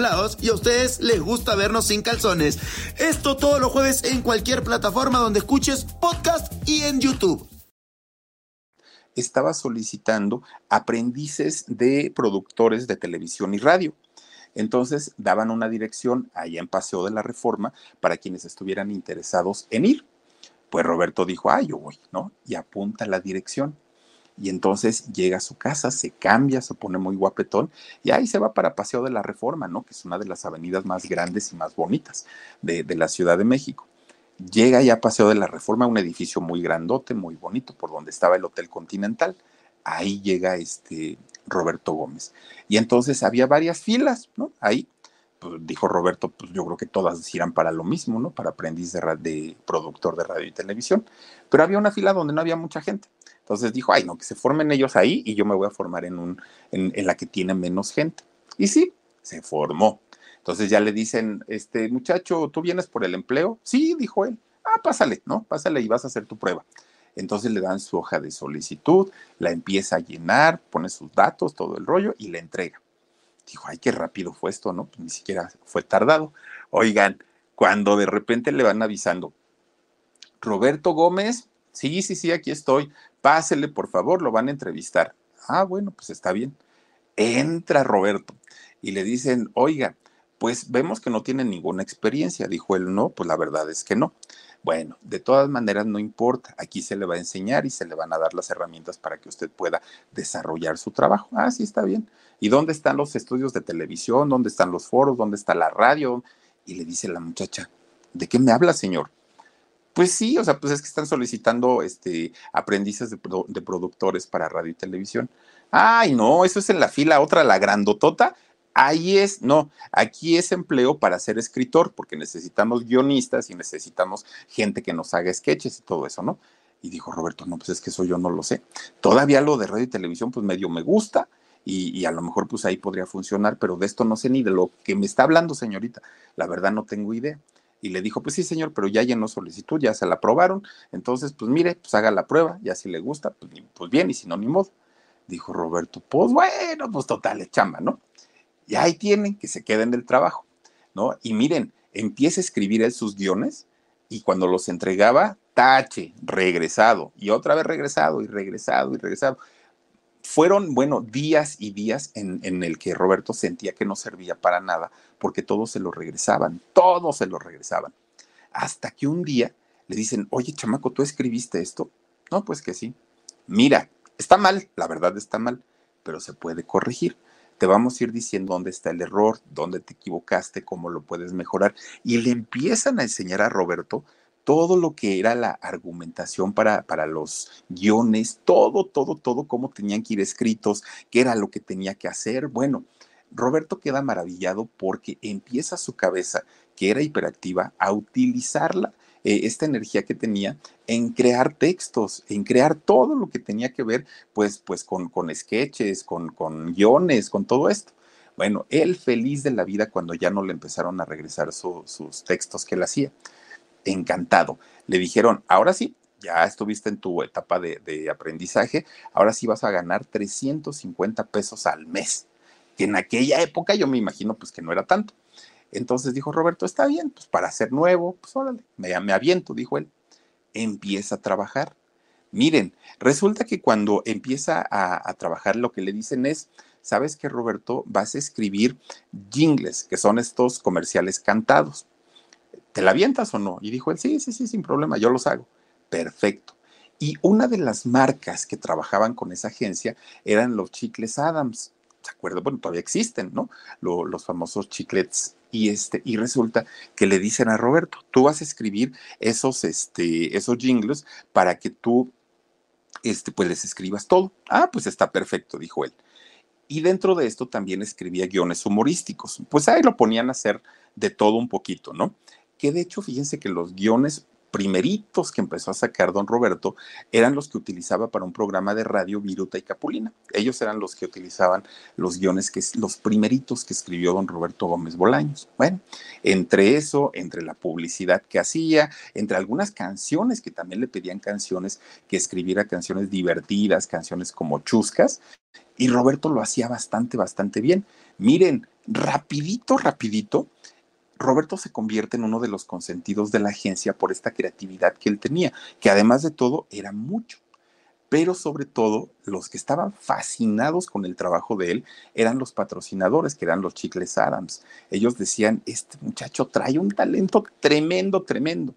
y a ustedes les gusta vernos sin calzones. Esto todos los jueves en cualquier plataforma donde escuches podcast y en YouTube. Estaba solicitando aprendices de productores de televisión y radio. Entonces daban una dirección allá en Paseo de la Reforma para quienes estuvieran interesados en ir. Pues Roberto dijo, ah, yo voy, ¿no? Y apunta la dirección y entonces llega a su casa, se cambia, se pone muy guapetón y ahí se va para Paseo de la Reforma, ¿no? Que es una de las avenidas más grandes y más bonitas de, la Ciudad de México. Llega ya a Paseo de la Reforma, un edificio muy grandote, muy bonito, por donde estaba el Hotel Continental. Ahí llega este Roberto Gómez. Y entonces había varias filas, ¿no? Ahí pues, dijo Roberto, pues yo creo que todas irán para lo mismo, ¿no? Para aprendiz de, de, productor de radio y televisión. Pero había una fila donde no había mucha gente. Entonces dijo, ay, no, que se formen ellos ahí y yo me voy a formar en, un, en, la que tiene menos gente. Y sí, se formó. Entonces ya le dicen, este muchacho, ¿tú vienes por el empleo? Sí, dijo él. Ah, pásale, ¿no? Pásale y vas a hacer tu prueba. Entonces le dan su hoja de solicitud, la empieza a llenar, pone sus datos, todo el rollo y le entrega. Dijo, ay, qué rápido fue esto, ¿no? Pues ni siquiera fue tardado. Oigan, cuando de repente le van avisando, Roberto Gómez, sí, sí, sí, aquí estoy, pásele, por favor, lo van a entrevistar. Ah, bueno, pues está bien. Entra Roberto y le dicen, oiga, pues vemos que no tiene ninguna experiencia. Dijo él, no, pues la verdad es que no. Bueno, de todas maneras no importa, aquí se le va a enseñar y se le van a dar las herramientas para que usted pueda desarrollar su trabajo. Ah, sí, está bien. ¿Y dónde están los estudios de televisión? ¿Dónde están los foros? ¿Dónde está la radio? Y le dice la muchacha, ¿de qué me habla, señor? Pues sí, o sea, pues es que están solicitando este, aprendices de, productores para radio y televisión. Ay, no, eso es en la fila, otra, la grandotota, Ahí es, no, aquí es empleo para ser escritor, porque necesitamos guionistas y necesitamos gente que nos haga sketches y todo eso, ¿no? Y dijo Roberto, no, pues es que eso yo no lo sé. Todavía lo de radio y televisión, pues medio me gusta y, y, a lo mejor pues ahí podría funcionar, pero de esto no sé ni de lo que me está hablando, señorita. La verdad no tengo idea. Y le dijo, pues sí, señor, pero ya llenó solicitud, ya se la aprobaron. Entonces, pues mire, pues haga la prueba, ya si le gusta, pues, pues bien, y si no, ni modo. Dijo Roberto, pues bueno, pues total, es chamba, ¿no? Y ahí tienen, que se queden del trabajo, ¿no? Y miren, empieza a escribir él sus guiones y cuando los entregaba, tache, regresado, y otra vez regresado, y regresado, y regresado. Fueron, bueno, días y días en, en el que Roberto sentía que no servía para nada, porque todos se lo regresaban, todos se lo regresaban. Hasta que un día le dicen, oye, chamaco, ¿tú escribiste esto? No, pues que sí. Mira, está mal, la verdad está mal, pero se puede corregir te vamos a ir diciendo dónde está el error, dónde te equivocaste, cómo lo puedes mejorar. Y le empiezan a enseñar a Roberto todo lo que era la argumentación para, para los guiones, todo, todo, todo, cómo tenían que ir escritos, qué era lo que tenía que hacer. Bueno, Roberto queda maravillado porque empieza su cabeza, que era hiperactiva, a utilizarla eh, esta energía que tenía en crear textos, en crear todo lo que tenía que ver, pues, pues con, con sketches, con, con guiones, con todo esto. Bueno, él feliz de la vida cuando ya no le empezaron a regresar sus textos que él hacía. Encantado. Le dijeron, ahora sí, ya estuviste en tu etapa de, aprendizaje, ahora sí vas a ganar 350 pesos al mes, que en aquella época yo me imagino pues que no era tanto. Entonces dijo Roberto, está bien, pues para ser nuevo, pues órale, me, aviento, dijo él. Empieza a trabajar. Miren, resulta que cuando empieza a, a, trabajar lo que le dicen es, ¿sabes qué, Roberto? Vas a escribir jingles, que son estos comerciales cantados. ¿Te la avientas o no? Y dijo él, sí, sí, sí, sin problema, yo los hago. Perfecto. Y una de las marcas que trabajaban con esa agencia eran los chicles Adams. ¿Se acuerdan? Bueno, todavía existen, ¿no? Lo, los famosos chiclets y este y resulta que le dicen a Roberto, tú vas a escribir esos este esos jingles para que tú este pues les escribas todo. Ah, pues está perfecto, dijo él. Y dentro de esto también escribía guiones humorísticos. Pues ahí lo ponían a hacer de todo un poquito, ¿no? Que de hecho, fíjense que los guiones primeritos que empezó a sacar don Roberto eran los que utilizaba para un programa de radio Viruta y Capulina. Ellos eran los que utilizaban los guiones, que los primeritos que escribió don Roberto Gómez Bolaños. Bueno, entre eso, entre la publicidad que hacía, entre algunas canciones que también le pedían canciones, que escribiera canciones divertidas, canciones como chuscas, y Roberto lo hacía bastante, bastante bien. Miren, rapidito, rapidito, Roberto se convierte en uno de los consentidos de la agencia por esta creatividad que él tenía, que además de todo era mucho. Pero sobre todo, los que estaban fascinados con el trabajo de él eran los patrocinadores, que eran los Chicles Adams. Ellos decían, este muchacho trae un talento tremendo, tremendo.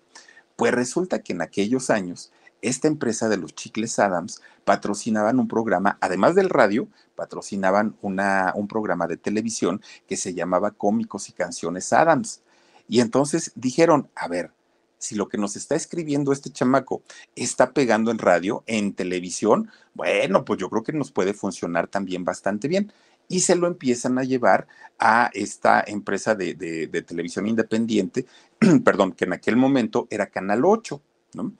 Pues resulta que en aquellos años esta empresa de los chicles Adams patrocinaban un programa, además del radio, patrocinaban una, un programa de televisión que se llamaba Cómicos y Canciones Adams. Y entonces dijeron, a ver, si lo que nos está escribiendo este chamaco está pegando en radio, en televisión, bueno, pues yo creo que nos puede funcionar también bastante bien. Y se lo empiezan a llevar a esta empresa de, de, de televisión independiente, perdón, que en aquel momento era Canal 8, ¿no?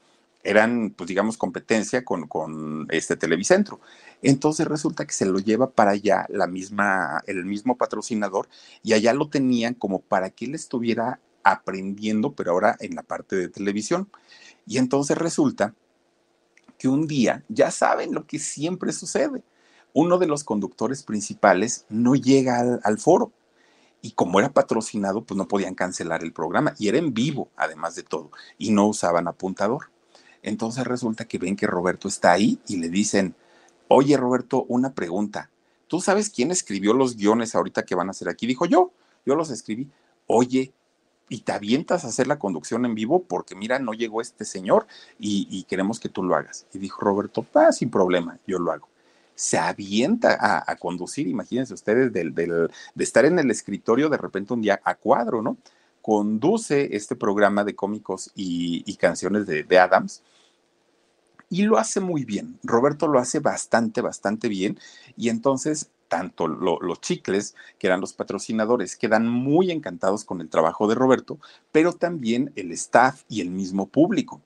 Eran, pues digamos, competencia con, con, este Televicentro. Entonces resulta que se lo lleva para allá la misma, el mismo patrocinador y allá lo tenían como para que él estuviera aprendiendo, pero ahora en la parte de televisión. Y entonces resulta que un día, ya saben lo que siempre sucede, uno de los conductores principales no llega al, al foro. Y como era patrocinado, pues no podían cancelar el programa. Y era en vivo, además de todo. Y no usaban apuntador. Entonces resulta que ven que Roberto está ahí y le dicen, oye Roberto, una pregunta. ¿Tú sabes quién escribió los guiones ahorita que van a hacer aquí? Dijo yo, yo los escribí. Oye, y te avientas a hacer la conducción en vivo porque mira, no llegó este señor y, queremos que tú lo hagas. Y dijo Roberto, ah, sin problema, yo lo hago. Se avienta a, conducir, imagínense ustedes, del, de estar en el escritorio de repente un día a cuadro, ¿no? Conduce este programa de cómicos y, canciones de Adams y lo hace muy bien. Roberto lo hace bastante, bastante bien. Y entonces tanto los chicles, que eran los patrocinadores, quedan muy encantados con el trabajo de Roberto, pero también el staff y el mismo público.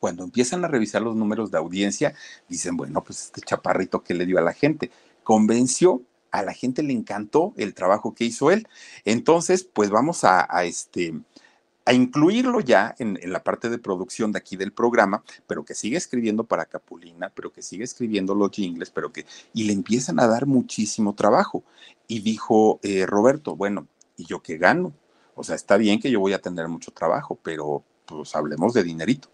Cuando empiezan a revisar los números de audiencia, dicen, bueno, pues este chaparrito que le dio a la gente, convenció, a la gente le encantó el trabajo que hizo él. Entonces, pues vamos a, este, a incluirlo ya en, la parte de producción de aquí del programa, pero que sigue escribiendo para Capulina, pero que sigue escribiendo los jingles, pero que, y le empiezan a dar muchísimo trabajo. Y dijo eh, Roberto, bueno, ¿y yo qué gano? O sea, está bien que yo voy a tener mucho trabajo, pero pues hablemos de dinerito.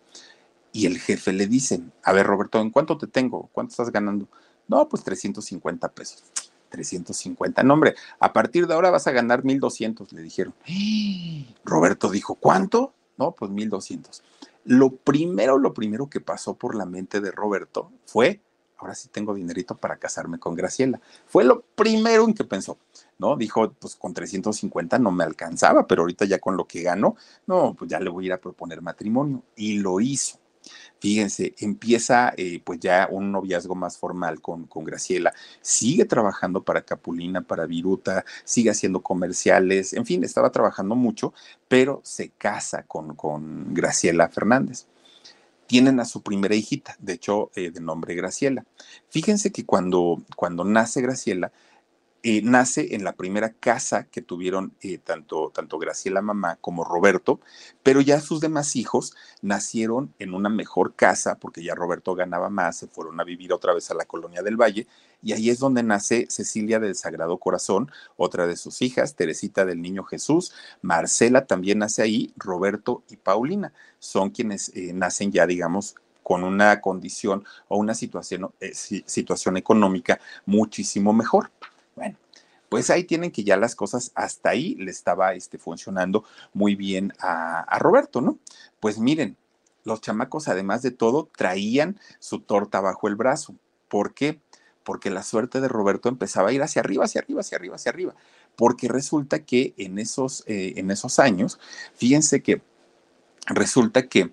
Y el jefe le dice, a ver, Roberto, ¿en cuánto te tengo? ¿Cuánto estás ganando? No, pues 350 pesos. 350. No, hombre, a partir de ahora vas a ganar 1200, le dijeron. Roberto dijo, ¿cuánto? No, pues 1200. Lo primero, lo primero que pasó por la mente de Roberto fue, ahora sí tengo dinerito para casarme con Graciela. Fue lo primero en que pensó, ¿no? Dijo, pues con 350 no me alcanzaba, pero ahorita ya con lo que gano, no, pues ya le voy a ir a proponer matrimonio. Y lo hizo. Fíjense, empieza eh, pues ya un noviazgo más formal con, con, Graciela, sigue trabajando para Capulina, para Viruta, sigue haciendo comerciales, en fin, estaba trabajando mucho, pero se casa con, con Graciela Fernández. Tienen a su primera hijita, de hecho, eh, de nombre Graciela. Fíjense que cuando, cuando nace Graciela, eh, nace en la primera casa que tuvieron eh, tanto, tanto Graciela mamá como Roberto, pero ya sus demás hijos nacieron en una mejor casa porque ya Roberto ganaba más, se fueron a vivir otra vez a la colonia del Valle y ahí es donde nace Cecilia del Sagrado Corazón, otra de sus hijas, Teresita del Niño Jesús, Marcela también nace ahí, Roberto y Paulina son quienes eh, nacen ya, digamos, con una condición o una situación, situación económica muchísimo mejor. Bueno, pues ahí tienen que ya las cosas hasta ahí le estaba este, funcionando muy bien a, Roberto, ¿no? Pues miren, los chamacos además de todo traían su torta bajo el brazo. ¿Por qué? Porque la suerte de Roberto empezaba a ir hacia arriba, hacia arriba, hacia arriba, hacia arriba. Porque resulta que en esos, eh, en esos años, fíjense que resulta que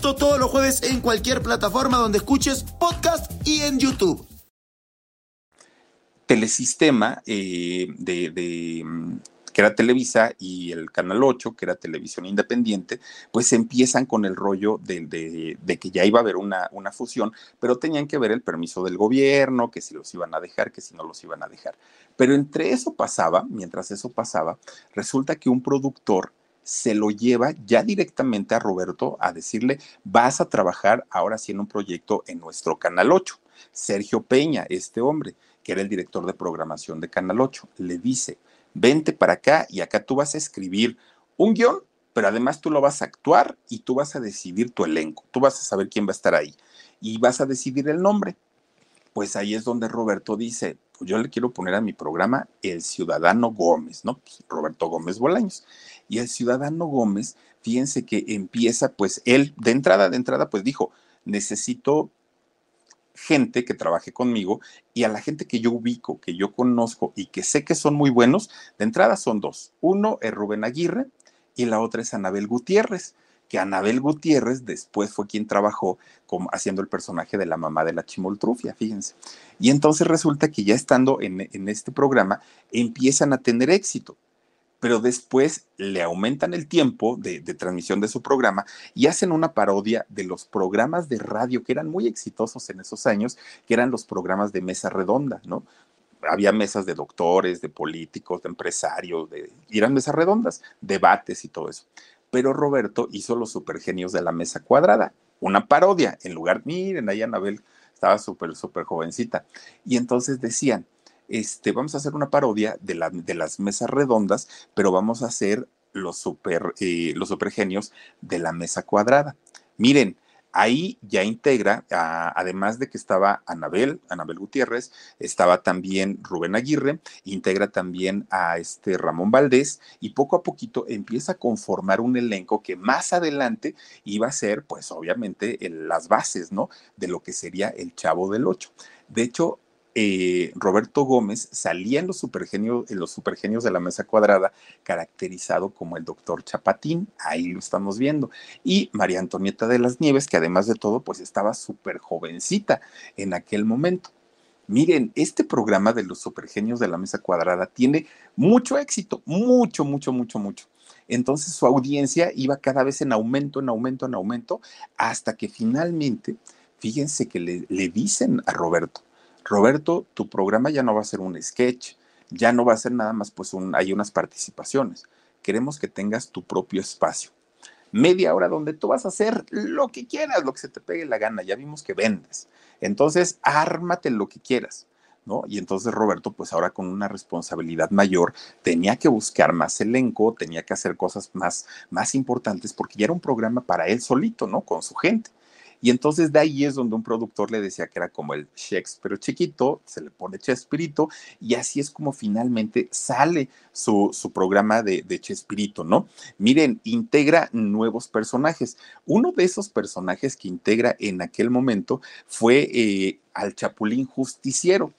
Todos los jueves en cualquier plataforma donde escuches podcast y en YouTube. Telesistema eh, de, mm, que era Televisa, y el Canal 8, que era Televisión Independiente, pues empiezan con el rollo de, que ya iba a haber una, una, fusión, pero tenían que ver el permiso del gobierno, que si los iban a dejar, que si no los iban a dejar. Pero entre eso pasaba, mientras eso pasaba, resulta que un productor se lo lleva ya directamente a Roberto a decirle, vas a trabajar ahora sí en un proyecto en nuestro Canal 8. Sergio Peña, este hombre, que era el director de programación de Canal 8, le dice, vente para acá y acá tú vas a escribir un guion, pero además tú lo vas a actuar y tú vas a decidir tu elenco, tú vas a saber quién va a estar ahí y vas a decidir el nombre. Pues ahí es donde Roberto dice, pues yo le quiero poner a mi programa El Ciudadano Gómez, ¿no? Pues Roberto Gómez Bolaños. Y el ciudadano Gómez, fíjense que empieza, pues él, de entrada, de entrada, pues dijo, necesito gente que trabaje conmigo y a la gente que yo ubico, que yo conozco y que sé que son muy buenos, de entrada son dos. Uno es Rubén Aguirre y la otra es Anabel Gutiérrez, que Anabel Gutiérrez después fue quien trabajó como haciendo el personaje de la mamá de la chimoltrufia, fíjense. Y entonces resulta que ya estando en, en este programa empiezan a tener éxito pero después le aumentan el tiempo de, transmisión de su programa y hacen una parodia de los programas de radio que eran muy exitosos en esos años, que eran los programas de mesa redonda, ¿no? Había mesas de doctores, de políticos, de empresarios, de, eran mesas redondas, debates y todo eso. Pero Roberto hizo los supergenios de la mesa cuadrada, una parodia, en lugar, miren, ahí Anabel estaba súper, súper jovencita. Y entonces decían, este, vamos a hacer una parodia de, las mesas redondas, pero vamos a hacer los super, eh, supergenios de la mesa cuadrada. Miren, Ahí ya integra, además de que estaba Anabel, Anabel Gutiérrez, estaba también Rubén Aguirre, integra también a este Ramón Valdés y poco a poquito empieza a conformar un elenco que más adelante iba a ser, pues obviamente, las bases, ¿no? De lo que sería el Chavo del Ocho. De hecho, eh, Roberto Gómez salía en los, supergenios, en los supergenios de la mesa cuadrada, caracterizado como el doctor Chapatín, ahí lo estamos viendo, y María Antonieta de las Nieves, que además de todo, pues estaba súper jovencita en aquel momento. Miren, este programa de los supergenios de la mesa cuadrada tiene mucho éxito, mucho, mucho, mucho, mucho. Entonces su audiencia iba cada vez en aumento, en aumento, en aumento, hasta que finalmente, fíjense que le, le dicen a Roberto, Roberto, tu programa ya no va a ser un sketch, ya no va a ser nada más, pues hay unas participaciones. Queremos que tengas tu propio espacio. Media hora donde tú vas a hacer lo que quieras, lo que se te pegue la gana. Ya vimos que vendes. Entonces, ármate lo que quieras. ¿No? Y entonces Roberto, pues ahora con una responsabilidad mayor, tenía que buscar más elenco, tenía que hacer cosas más, más importantes, porque ya era un programa para él solito, ¿no? Con su gente. Y entonces de ahí es donde un productor le decía que era como el Shakespeare chiquito, se le pone Chespirito, y así es como finalmente sale su, su programa de, de Chespirito, ¿no? Miren, integra nuevos personajes. Uno de esos personajes que integra en aquel momento fue eh, al Chapulín Justiciero.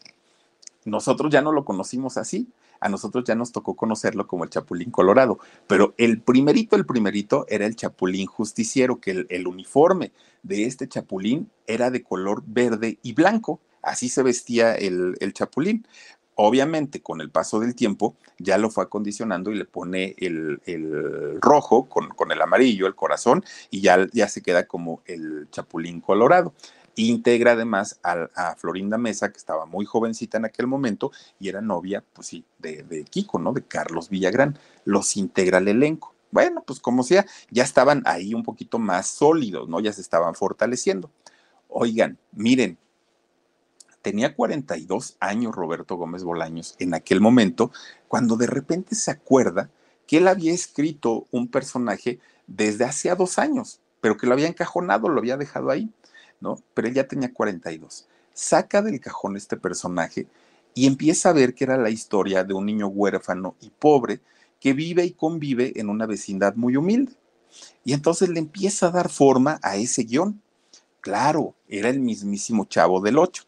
Nosotros ya no lo conocimos así, a nosotros ya nos tocó conocerlo como el Chapulín Colorado, pero el primerito, el primerito era el Chapulín Justiciero, que el, uniforme de este Chapulín era de color verde y blanco, así se vestía el, Chapulín. Obviamente, con el paso del tiempo, ya lo fue acondicionando y le pone el, rojo con, con, el amarillo, el corazón, y ya, ya se queda como el chapulín colorado. Integra además a, Florinda Mesa, que estaba muy jovencita en aquel momento y era novia, pues sí, de, de Kiko, ¿no? De Carlos Villagrán. Los integra el elenco. Bueno, pues como sea, ya estaban ahí un poquito más sólidos, ¿no? Ya se estaban fortaleciendo. Oigan, miren, tenía 42 años Roberto Gómez Bolaños en aquel momento, cuando de repente se acuerda que él había escrito un personaje desde hacía dos años, pero que lo había encajonado, lo había dejado ahí. Pero él ya tenía 42. Saca del cajón este personaje y empieza a ver que era la historia de un niño huérfano y pobre que vive y convive en una vecindad muy humilde. Y entonces le empieza a dar forma a ese guion. Claro, era el mismísimo chavo del 8.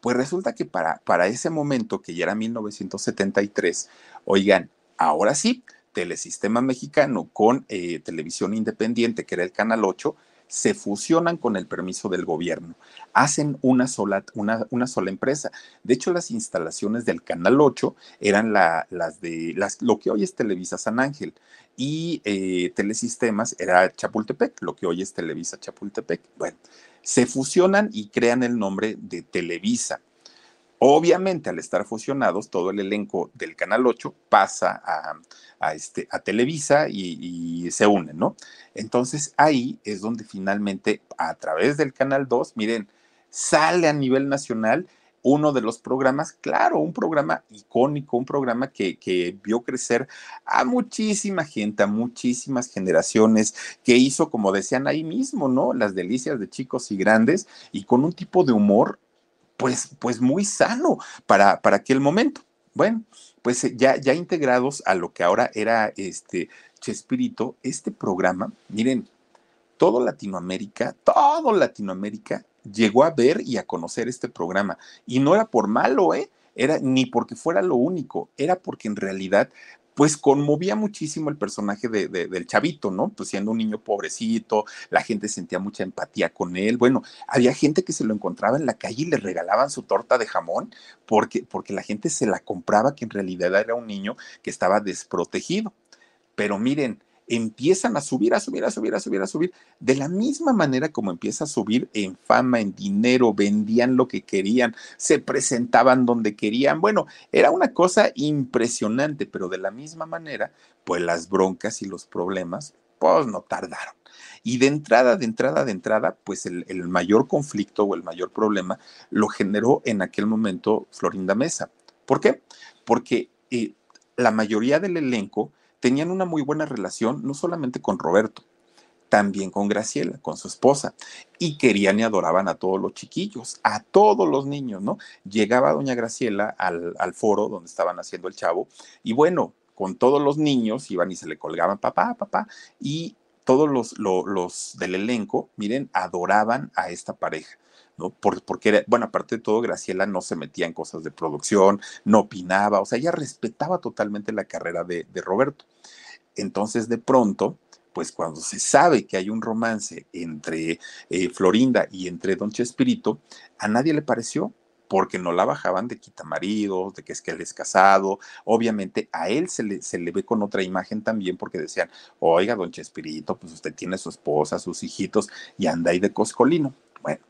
Pues resulta que para, para ese momento, que ya era 1973, oigan, ahora sí, Telesistema Mexicano con eh, Televisión Independiente, que era el Canal 8, se fusionan con el permiso del gobierno, hacen una sola, una, una sola empresa. De hecho, las instalaciones del Canal 8 eran las de las, lo que hoy es Televisa San Ángel y eh, Telesistemas era Chapultepec, lo que hoy es Televisa Chapultepec. Bueno, se fusionan y crean el nombre de Televisa. Obviamente, al estar fusionados, todo el elenco del Canal 8 pasa a, este, Televisa y, se unen, ¿no? Entonces ahí es donde finalmente, a través del Canal 2, miren, sale a nivel nacional uno de los programas, claro, un programa icónico, un programa que, que, vio crecer a muchísima gente, a muchísimas generaciones, que hizo, como decían ahí mismo, ¿no? Las delicias de chicos y grandes, y con un tipo de humor pues, pues muy sano para, para aquel momento. Bueno, pues eh, ya, ya integrados a lo que ahora era este Chespirito, este programa, miren, todo Latinoamérica, todo Latinoamérica llegó a ver y a conocer este programa. Y no era por malo, ¿eh? Era ni porque fuera lo único, era porque en realidad pues conmovía muchísimo el personaje de, del chavito, ¿no? Pues siendo un niño pobrecito, la gente sentía mucha empatía con él. Bueno, había gente que se lo encontraba en la calle y le regalaban su torta de jamón porque, porque la gente se la compraba, que en realidad era un niño que estaba desprotegido. Pero miren, empiezan a subir, a subir, a subir, a subir, a subir, de la misma manera como empieza a subir en fama, en dinero, vendían lo que querían, se presentaban donde querían. Bueno, era una cosa impresionante, pero de la misma manera, pues las broncas y los problemas, pues no tardaron. Y de entrada, de entrada, de entrada, pues el, mayor conflicto o el mayor problema lo generó en aquel momento Florinda Mesa. ¿Por qué? Porque eh, la mayoría del elenco tenían una muy buena relación, no solamente con Roberto, también con Graciela, con su esposa, y querían y adoraban a todos los chiquillos, a todos los niños, ¿no? Llegaba doña Graciela al, al foro donde estaban haciendo el chavo, y bueno, con todos los niños iban y se le colgaban, papá, papá, y todos los, los, los del elenco, miren, adoraban a esta pareja. Porque, era, bueno, aparte de todo, Graciela no se metía en cosas de producción, no opinaba, o sea, ella respetaba totalmente la carrera de, de Roberto. Entonces, de pronto, pues cuando se sabe que hay un romance entre eh, Florinda y entre Don Chespirito, a nadie le pareció, porque no la bajaban de quitamaridos, de que es que él es casado. Obviamente a él se le, se le ve con otra imagen también porque decían, oiga, don Chespirito, pues usted tiene su esposa, sus hijitos y anda ahí de coscolino. Bueno,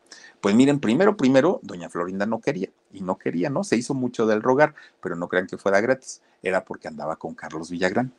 pues miren, primero, primero, doña Florinda no quería y no quería, ¿no? Se hizo mucho del rogar, pero no crean que fuera gratis, era porque andaba con Carlos Villagrán.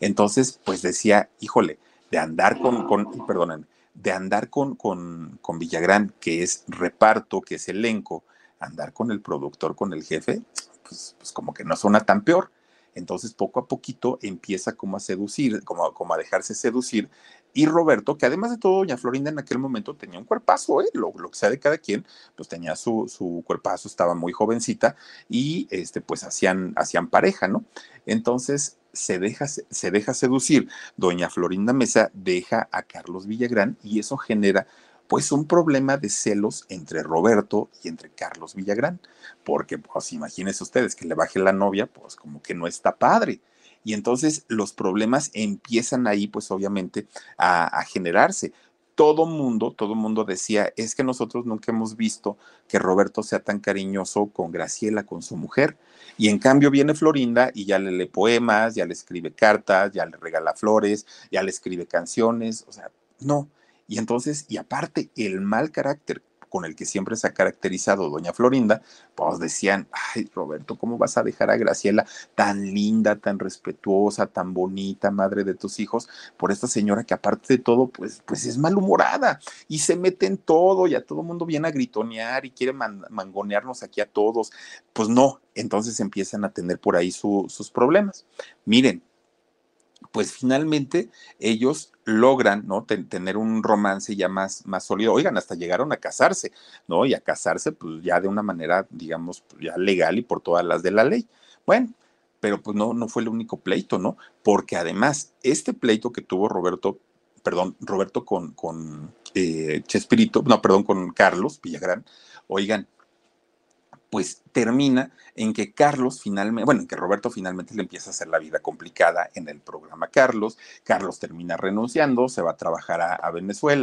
Entonces, pues decía, híjole, de andar con, con perdónenme, de andar con, con, con Villagrán, que es reparto, que es elenco, andar con el productor, con el jefe, pues, pues como que no suena tan peor. Entonces, poco a poquito empieza como a seducir, como, como a dejarse seducir. Y Roberto, que además de todo, doña Florinda en aquel momento tenía un cuerpazo, ¿eh? lo, lo, que sea de cada quien, pues tenía su, su cuerpazo, estaba muy jovencita y este, pues hacían, hacían pareja, ¿no? Entonces, se deja, se deja seducir. Doña Florinda Mesa deja a Carlos Villagrán y eso genera pues un problema de celos entre Roberto y entre Carlos Villagrán, porque pues imagínense ustedes que le baje la novia, pues como que no está padre. Y entonces los problemas empiezan ahí, pues obviamente, a, generarse todo mundo, todo mundo decía, es que nosotros nunca hemos visto que Roberto sea tan cariñoso con Graciela, con su mujer. Y en cambio viene Florinda y ya le lee poemas, ya le escribe cartas, ya le regala flores, ya le escribe canciones, o sea, no. Y entonces, y aparte, el mal carácter con el que siempre se ha caracterizado doña Florinda, pues decían, ay Roberto, ¿cómo vas a dejar a Graciela tan linda, tan respetuosa, tan bonita, madre de tus hijos, por esta señora que aparte de todo, pues, pues es malhumorada y se mete en todo y a todo mundo viene a gritonear y quiere man mangonearnos aquí a todos? Pues no, entonces empiezan a tener por ahí su, sus problemas. Miren, pues finalmente ellos logran, ¿no? Ten, tener un romance ya más, más sólido. Oigan, hasta llegaron a casarse, ¿no? Y a casarse, pues ya de una manera, digamos, ya legal y por todas las de la ley. Bueno, pero pues no, no fue el único pleito, ¿no? Porque además, este pleito que tuvo Roberto, perdón, Roberto con, con eh, Chespirito, no, perdón, con Carlos Villagrán, oigan, pues termina en que Carlos finalmente, bueno, en que Roberto finalmente le empieza a hacer la vida complicada en el programa Carlos. Carlos termina renunciando, se va a trabajar a, a Venezuela.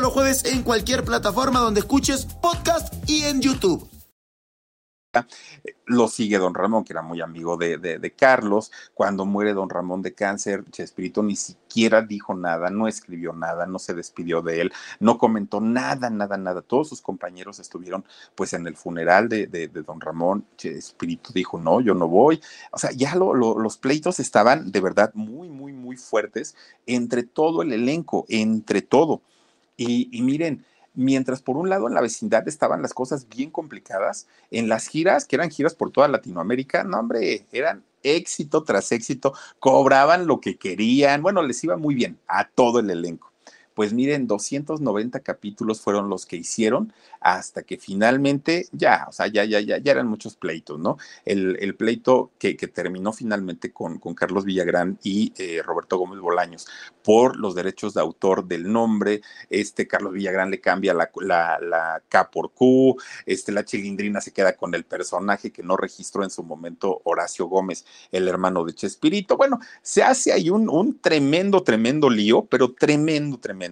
los jueves en cualquier plataforma donde escuches podcast y en YouTube lo sigue don Ramón, que era muy amigo de, de, Carlos. Cuando muere don Ramón de cáncer, Chespirito ni siquiera dijo nada, no escribió nada, no se despidió de él, no comentó nada, nada, nada. Todos sus compañeros estuvieron pues en el funeral de, de don Ramón. Chespirito dijo, no, yo no voy. O sea, ya lo, los pleitos estaban de verdad muy, muy, muy fuertes entre todo el elenco, entre todo. Y, y miren, mientras por un lado en la vecindad estaban las cosas bien complicadas, en las giras, que eran giras por toda Latinoamérica, no hombre, eran éxito tras éxito, cobraban lo que querían, bueno, les iba muy bien a todo el elenco. Pues miren, 290 capítulos fueron los que hicieron hasta que finalmente ya, o sea, ya, ya, ya, ya eran muchos pleitos, ¿no? El, pleito que, terminó finalmente con, Carlos Villagrán y eh, Roberto Gómez Bolaños por los derechos de autor del nombre, este Carlos Villagrán le cambia la, K por Q, este, la chilindrina se queda con el personaje que no registró en su momento Horacio Gómez, el hermano de Chespirito. Bueno, se hace ahí un tremendo, tremendo lío, pero tremendo, tremendo.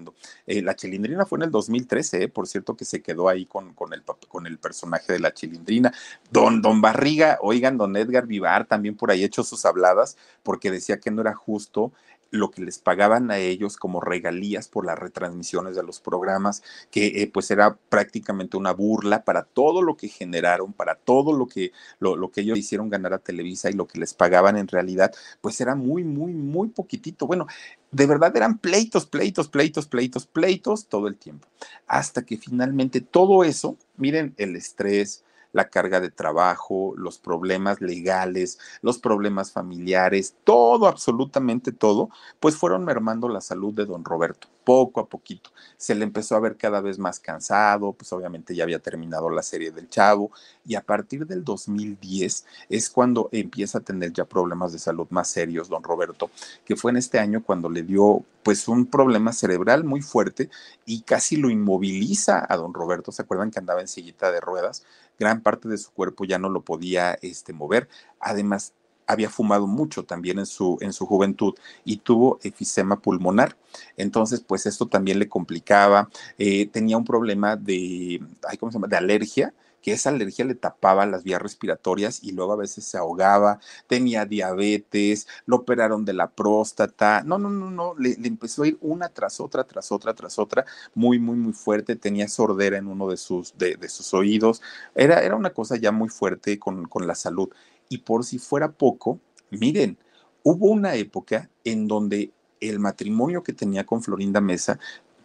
Eh, la chilindrina fue en el 2013, eh, por cierto, que se quedó ahí con, con, el, con el personaje de la chilindrina. Don, don Barriga, oigan, don Edgar Vivar también por ahí hecho sus habladas, porque decía que no era justo lo que les pagaban a ellos como regalías por las retransmisiones de los programas, que eh, pues era prácticamente una burla para todo lo que generaron, para todo lo que, lo, lo, que ellos hicieron ganar a Televisa y lo que les pagaban en realidad, pues era muy, muy, muy poquitito. Bueno, de verdad eran pleitos, pleitos, pleitos, pleitos, pleitos todo el tiempo. Hasta que finalmente todo eso, miren el estrés, la carga de trabajo, los problemas legales, los problemas familiares, todo, absolutamente todo, pues fueron mermando la salud de don Roberto, poco a poquito. Se le empezó a ver cada vez más cansado, pues obviamente ya había terminado la serie del Chavo, y a partir del 2010 es cuando empieza a tener ya problemas de salud más serios, don Roberto, que fue en este año cuando le dio pues un problema cerebral muy fuerte y casi lo inmoviliza a don Roberto. ¿Se acuerdan que andaba en sillita de ruedas? gran parte de su cuerpo ya no lo podía este, mover. Además, había fumado mucho también en su, en su juventud y tuvo efisema pulmonar. Entonces, pues esto también le complicaba. Eh, tenía un problema de, ¿cómo se llama? De alergia que esa alergia le tapaba las vías respiratorias y luego a veces se ahogaba, tenía diabetes, lo operaron de la próstata, no, no, no, no, le, empezó a ir una tras otra, tras otra, tras otra, muy, muy, muy fuerte, tenía sordera en uno de sus, de, sus oídos, era, era una cosa ya muy fuerte con, con la salud. Y por si fuera poco, miren, hubo una época en donde el matrimonio que tenía con Florinda Mesa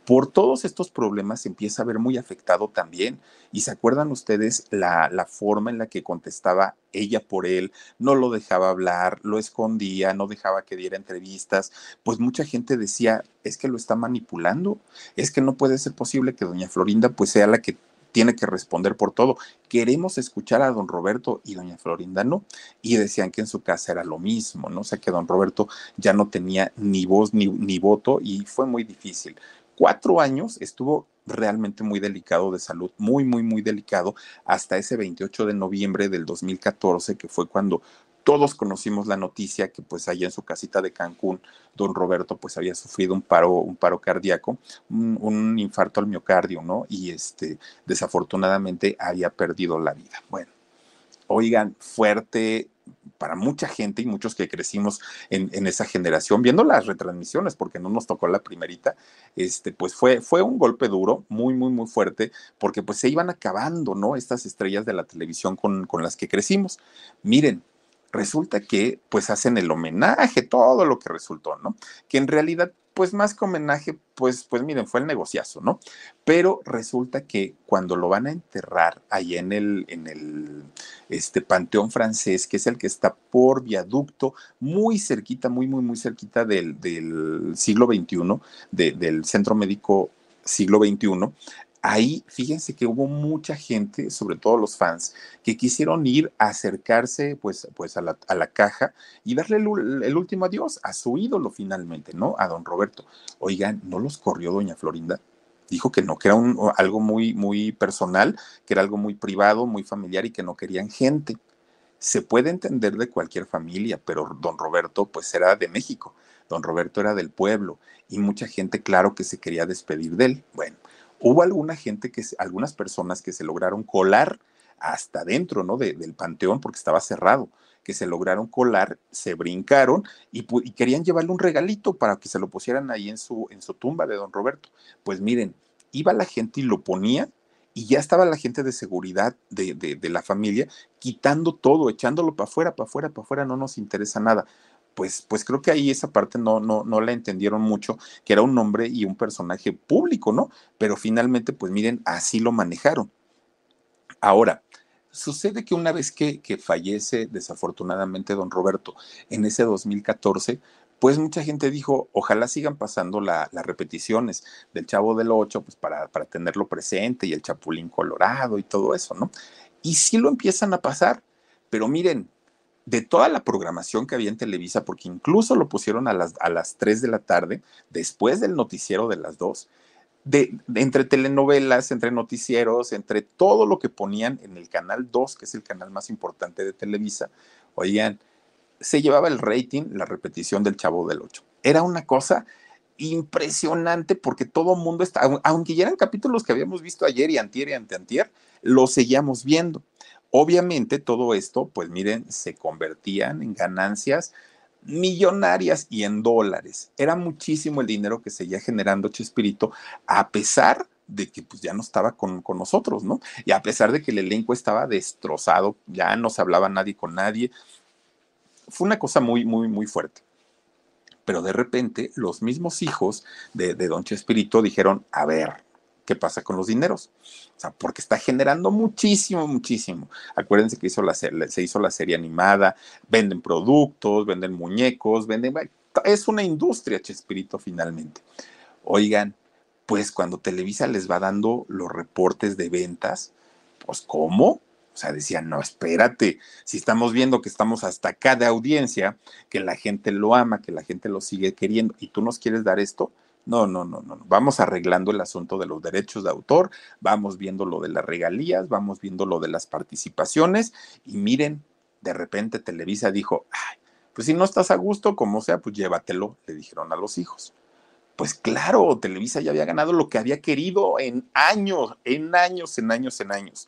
por todos estos problemas empieza a ver muy afectado también. Y se acuerdan ustedes la, la, forma en la que contestaba ella por él, no lo dejaba hablar, lo escondía, no dejaba que diera entrevistas. Pues mucha gente decía, es que lo está manipulando, es que no puede ser posible que doña Florinda pues sea la que tiene que responder por todo. Queremos escuchar a don Roberto y doña Florinda no. Y decían que en su casa era lo mismo, ¿no? O sea que don Roberto ya no tenía ni voz ni, ni voto y fue muy difícil cuatro años estuvo realmente muy delicado de salud, muy, muy, muy delicado, hasta ese 28 de noviembre del 2014, que fue cuando todos conocimos la noticia que pues allá en su casita de Cancún, don Roberto pues había sufrido un paro, un paro cardíaco, un, infarto al miocardio, ¿no? Y este, desafortunadamente había perdido la vida. Bueno, oigan, fuerte, para mucha gente y muchos que crecimos en, esa generación, viendo las retransmisiones, porque no nos tocó la primerita, este, pues fue, fue un golpe duro, muy, muy, muy fuerte, porque pues se iban acabando, ¿no? Estas estrellas de la televisión con, con las que crecimos. Miren, resulta que pues hacen el homenaje, todo lo que resultó, ¿no? Que en realidad pues más que homenaje, pues, pues miren, fue el negociazo, ¿no? Pero resulta que cuando lo van a enterrar ahí en el, en el este, Panteón francés, que es el que está por viaducto, muy cerquita, muy, muy, muy cerquita del, del siglo XXI, del Centro Médico siglo XXI, ahí fíjense que hubo mucha gente, sobre todo los fans, que quisieron ir a acercarse pues, pues a, la, a la caja y darle el, último adiós a su ídolo finalmente, ¿no? A don Roberto. Oigan, ¿no los corrió doña Florinda? Dijo que no, que era un, algo muy, muy personal, que era algo muy privado, muy familiar y que no querían gente. Se puede entender de cualquier familia, pero don Roberto pues era de México, don Roberto era del pueblo y mucha gente claro que se quería despedir de él. Bueno, hubo alguna gente que, algunas personas que se lograron colar hasta dentro, ¿no? del panteón porque estaba cerrado, que se lograron colar, se brincaron y, y, querían llevarle un regalito para que se lo pusieran ahí en su, en su tumba de don Roberto. Pues miren, iba la gente y lo ponía y ya estaba la gente de seguridad de, de, de la familia quitando todo, echándolo para afuera, para afuera, para afuera, no nos interesa nada pues, pues creo que ahí esa parte no, no, no la entendieron mucho, que era un hombre y un personaje público, ¿no? Pero finalmente, pues miren, así lo manejaron. Ahora, sucede que una vez que, que fallece desafortunadamente don Roberto en ese 2014, pues mucha gente dijo, ojalá sigan pasando la, las repeticiones del Chavo del Ocho, pues para, para tenerlo presente y el Chapulín Colorado y todo eso, ¿no? Y sí lo empiezan a pasar, pero miren, de toda la programación que había en Televisa, porque incluso lo pusieron a las, a las 3 de la tarde, después del noticiero de las 2, de, entre telenovelas, entre noticieros, entre todo lo que ponían en el canal 2, que es el canal más importante de Televisa, oigan, se llevaba el rating, la repetición del Chavo del 8. Era una cosa impresionante porque todo el mundo está, aunque ya eran capítulos que habíamos visto ayer y antier y anteantier, lo seguíamos viendo. Obviamente todo esto, pues miren, se convertían en ganancias millonarias y en dólares. Era muchísimo el dinero que seguía generando Chespirito, a pesar de que pues ya no estaba con, con, nosotros, ¿no? Y a pesar de que el elenco estaba destrozado, ya no se hablaba nadie con nadie, fue una cosa muy, muy, muy fuerte. Pero de repente los mismos hijos de, de Don Chespirito dijeron, a ver, ¿qué pasa con los dineros? O sea, porque está generando muchísimo, muchísimo. Acuérdense que hizo la, se hizo la serie animada, venden productos, venden muñecos, venden... Es una industria, Chespirito, finalmente. Oigan, pues cuando Televisa les va dando los reportes de ventas, pues ¿cómo? O sea, decían, no, espérate, si estamos viendo que estamos hasta acá de audiencia, que la gente lo ama, que la gente lo sigue queriendo, y tú nos quieres dar esto, no, no, no, no. Vamos arreglando el asunto de los derechos de autor, vamos viendo lo de las regalías, vamos viendo lo de las participaciones y miren, de repente Televisa dijo, ay, pues si no estás a gusto, como sea, pues llévatelo, le dijeron a los hijos. Pues claro, Televisa ya había ganado lo que había querido en años, en años, en años, en años.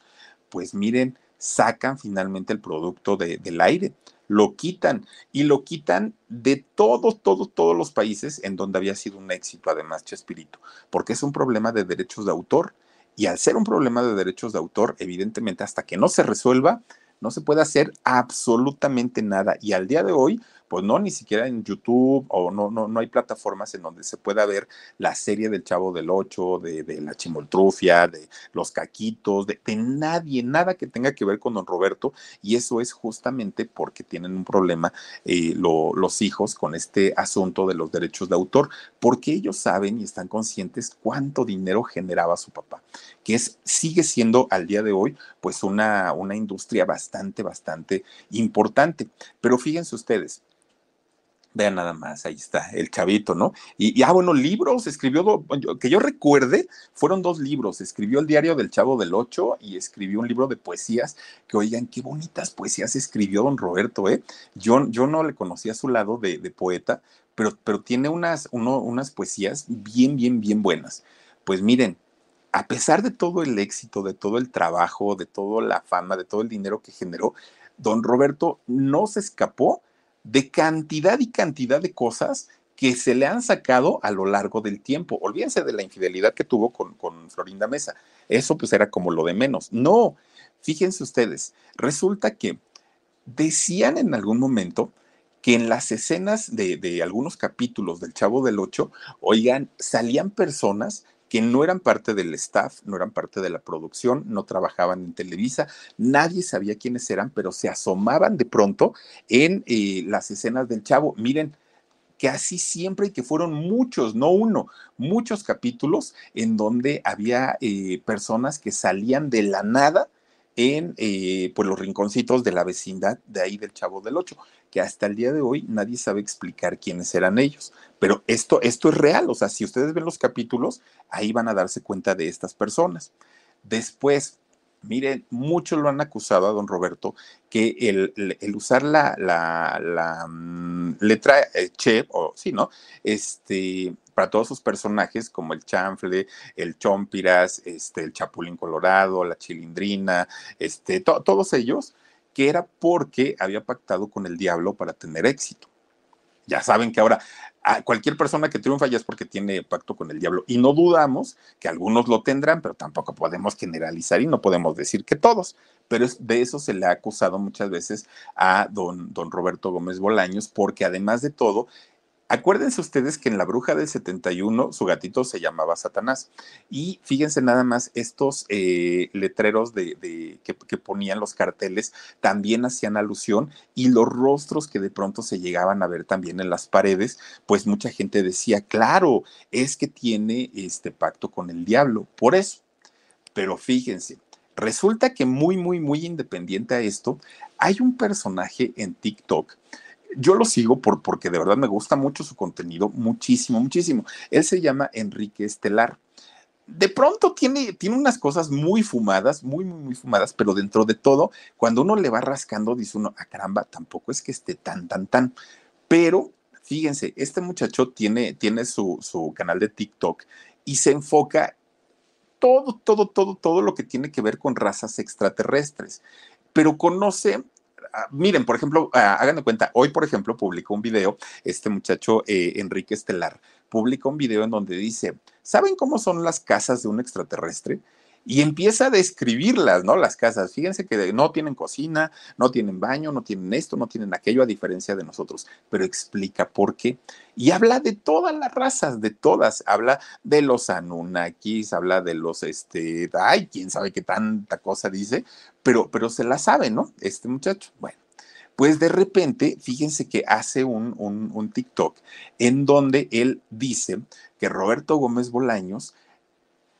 Pues miren, sacan finalmente el producto de, del aire lo quitan y lo quitan de todos, todos, todos los países en donde había sido un éxito, además, Chespirito, porque es un problema de derechos de autor. Y al ser un problema de derechos de autor, evidentemente, hasta que no se resuelva, no se puede hacer absolutamente nada. Y al día de hoy, pues no, ni siquiera en YouTube o no, no, no hay plataformas en donde se pueda ver la serie del Chavo del Ocho, de, de la Chimoltrufia, de los Caquitos, de, nadie, nada que tenga que ver con don Roberto. Y eso es justamente porque tienen un problema eh, lo, los hijos con este asunto de los derechos de autor, porque ellos saben y están conscientes cuánto dinero generaba su papá, que es, sigue siendo al día de hoy, pues una, una industria bastante, bastante importante. Pero fíjense ustedes, Vean nada más, ahí está, el chavito, ¿no? Y, ah, bueno, libros, escribió, que yo recuerde, fueron dos libros. Escribió el diario del Chavo del Ocho y escribió un libro de poesías, que oigan, qué bonitas poesías escribió don Roberto, ¿eh? Yo, yo no le conocía a su lado de, poeta, pero, pero tiene unas, unas poesías bien, bien, bien buenas. Pues miren, a pesar de todo el éxito, de todo el trabajo, de toda la fama, de todo el dinero que generó, don Roberto no se escapó de cantidad y cantidad de cosas que se le han sacado a lo largo del tiempo. Olvídense de la infidelidad que tuvo con, con, Florinda Mesa. Eso pues era como lo de menos. No, fíjense ustedes, resulta que decían en algún momento que en las escenas de, de algunos capítulos del Chavo del Ocho, oigan, salían personas que no eran parte del staff, no eran parte de la producción, no trabajaban en Televisa, nadie sabía quiénes eran, pero se asomaban de pronto en eh, las escenas del chavo. Miren, que así siempre y que fueron muchos, no uno, muchos capítulos en donde había eh, personas que salían de la nada en eh, pues los rinconcitos de la vecindad de ahí del Chavo del Ocho, que hasta el día de hoy nadie sabe explicar quiénes eran ellos. Pero esto, esto es real, o sea, si ustedes ven los capítulos, ahí van a darse cuenta de estas personas. Después, miren, muchos lo han acusado a don Roberto que el, usar la, la, um, letra eh, Che, o sí, ¿no? Este, para todos sus personajes, como el chanfle, el chompiras, este, el chapulín colorado, la chilindrina, este, to todos ellos, que era porque había pactado con el diablo para tener éxito. Ya saben que ahora a cualquier persona que triunfa ya es porque tiene pacto con el diablo. Y no dudamos que algunos lo tendrán, pero tampoco podemos generalizar y no podemos decir que todos. Pero de eso se le ha acusado muchas veces a don, don Roberto Gómez Bolaños, porque además de todo, Acuérdense ustedes que en La Bruja del 71 su gatito se llamaba Satanás. Y fíjense nada más, estos eh, letreros de, que, que, ponían los carteles también hacían alusión y los rostros que de pronto se llegaban a ver también en las paredes, pues mucha gente decía, claro, es que tiene este pacto con el diablo, por eso. Pero fíjense, resulta que muy, muy, muy independiente a esto, hay un personaje en TikTok yo lo sigo por, porque de verdad me gusta mucho su contenido, muchísimo, muchísimo. Él se llama Enrique Estelar. De pronto tiene, tiene unas cosas muy fumadas, muy, muy, muy fumadas, pero dentro de todo, cuando uno le va rascando, dice uno, ah, caramba, tampoco es que esté tan, tan, tan. Pero fíjense, este muchacho tiene, tiene su, su canal de TikTok y se enfoca todo, todo, todo, todo lo que tiene que ver con razas extraterrestres, pero conoce miren, por ejemplo, hagan de cuenta, hoy, por ejemplo, publicó un video, este muchacho eh, Enrique Estelar, publica un video en donde dice, ¿saben cómo son las casas de un extraterrestre? y empieza a describirlas, ¿no? Las casas. Fíjense que no tienen cocina, no tienen baño, no tienen esto, no tienen aquello, a diferencia de nosotros, pero explica por qué. Y habla de todas las razas, de todas. Habla de los Anunnakis, habla de los, este, ay, quién sabe qué tanta cosa dice, pero, pero se la sabe, ¿no? Este muchacho. Bueno. Pues de repente, fíjense que hace un, un, un TikTok en donde él dice que Roberto Gómez Bolaños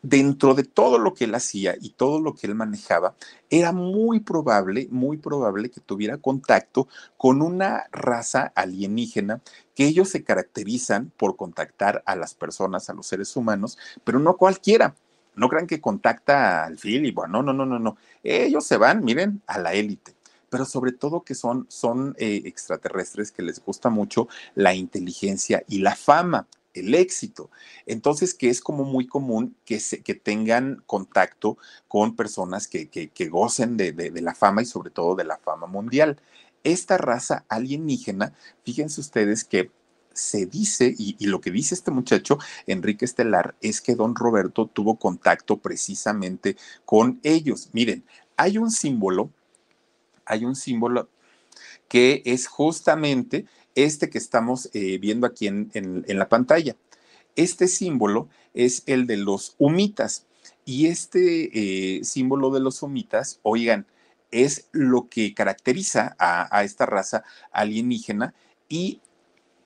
dentro de todo lo que él hacía y todo lo que él manejaba, era muy probable, muy probable que tuviera contacto con una raza alienígena que ellos se caracterizan por contactar a las personas, a los seres humanos, pero no cualquiera. No crean que contacta al Philip, no, no, no, no, no. Ellos se van, miren, a la élite pero sobre todo que son, son eh, extraterrestres que les gusta mucho la inteligencia y la fama el éxito. Entonces, que es como muy común que, se, que tengan contacto con personas que, que, gocen de, de, la fama y sobre todo de la fama mundial. Esta raza alienígena, fíjense ustedes que se dice, y, lo que dice este muchacho, Enrique Estelar, es que don Roberto tuvo contacto precisamente con ellos. Miren, hay un símbolo, hay un símbolo que es justamente este que estamos eh, viendo aquí en, la pantalla. Este símbolo es el de los humitas y este eh, símbolo de los humitas, oigan, es lo que caracteriza a, esta raza alienígena y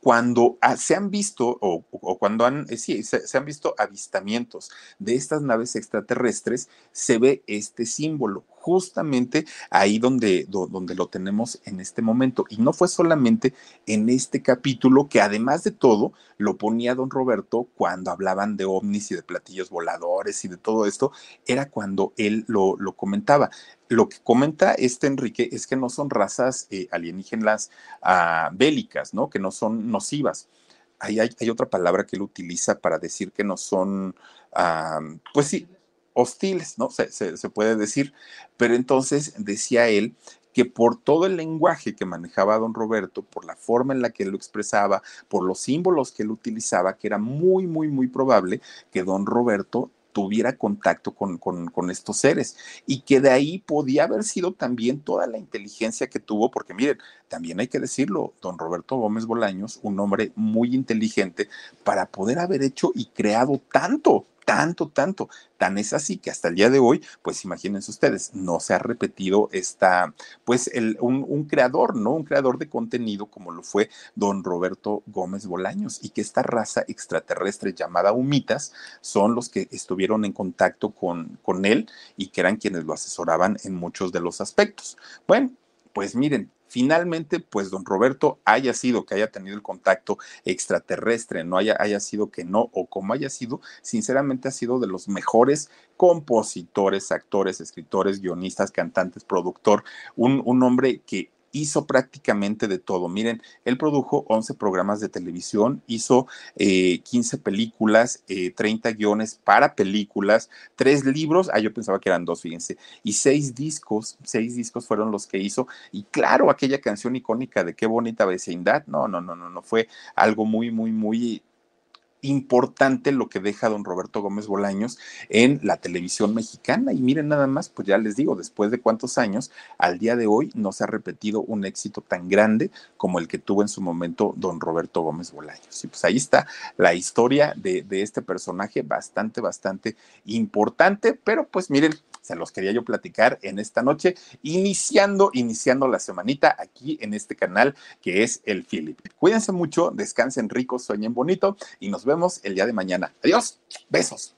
cuando se han visto o, cuando han, eh, sí, se, han visto avistamientos de estas naves extraterrestres, se ve este símbolo justamente ahí donde, donde lo tenemos en este momento. Y no fue solamente en este capítulo que además de todo lo ponía don Roberto cuando hablaban de ovnis y de platillos voladores y de todo esto, era cuando él lo, lo comentaba. Lo que comenta este Enrique es que no son razas eh, alienígenas ah, bélicas, ¿no? Que no son nocivas. Hay, hay, otra palabra que él utiliza para decir que no son, ah, pues sí, hostiles, ¿no? Se, se, puede decir. Pero entonces decía él que por todo el lenguaje que manejaba don Roberto, por la forma en la que lo expresaba, por los símbolos que él utilizaba, que era muy, muy, muy probable que don Roberto tuviera contacto con, con, con, estos seres y que de ahí podía haber sido también toda la inteligencia que tuvo, porque miren, también hay que decirlo, don Roberto Gómez Bolaños, un hombre muy inteligente para poder haber hecho y creado tanto, tanto, tanto. Tan es así que hasta el día de hoy, pues imagínense ustedes, no se ha repetido esta, pues el, un, creador, ¿no? Un creador de contenido como lo fue don Roberto Gómez Bolaños y que esta raza extraterrestre llamada humitas son los que estuvieron en contacto con, con él y que eran quienes lo asesoraban en muchos de los aspectos. Bueno, pues miren, finalmente, pues don Roberto haya sido que haya tenido el contacto extraterrestre, no haya, haya sido que no, o como haya sido, sinceramente ha sido de los mejores compositores, actores, escritores, guionistas, cantantes, productor, un, un hombre que hizo prácticamente de todo. Miren, él produjo 11 programas de televisión, hizo 15 eh, películas, 30 eh, guiones para películas, tres libros, ah, yo pensaba que eran dos, fíjense, y seis discos, seis discos fueron los que hizo. Y claro, aquella canción icónica de qué bonita vecindad, no, no, no, no, no, fue algo muy, muy, muy importante lo que deja don Roberto Gómez Bolaños en la televisión mexicana. Y miren nada más, pues ya les digo, después de cuántos años, al día de hoy no se ha repetido un éxito tan grande como el que tuvo en su momento don Roberto Gómez Bolaños. Y pues ahí está la historia de, de este personaje bastante, bastante importante, pero pues miren, se los quería yo platicar en esta noche, iniciando, iniciando la semanita aquí en este canal que es el Philip. Cuídense mucho, descansen rico, sueñen bonito y nos vemos el día de mañana. Adiós, besos.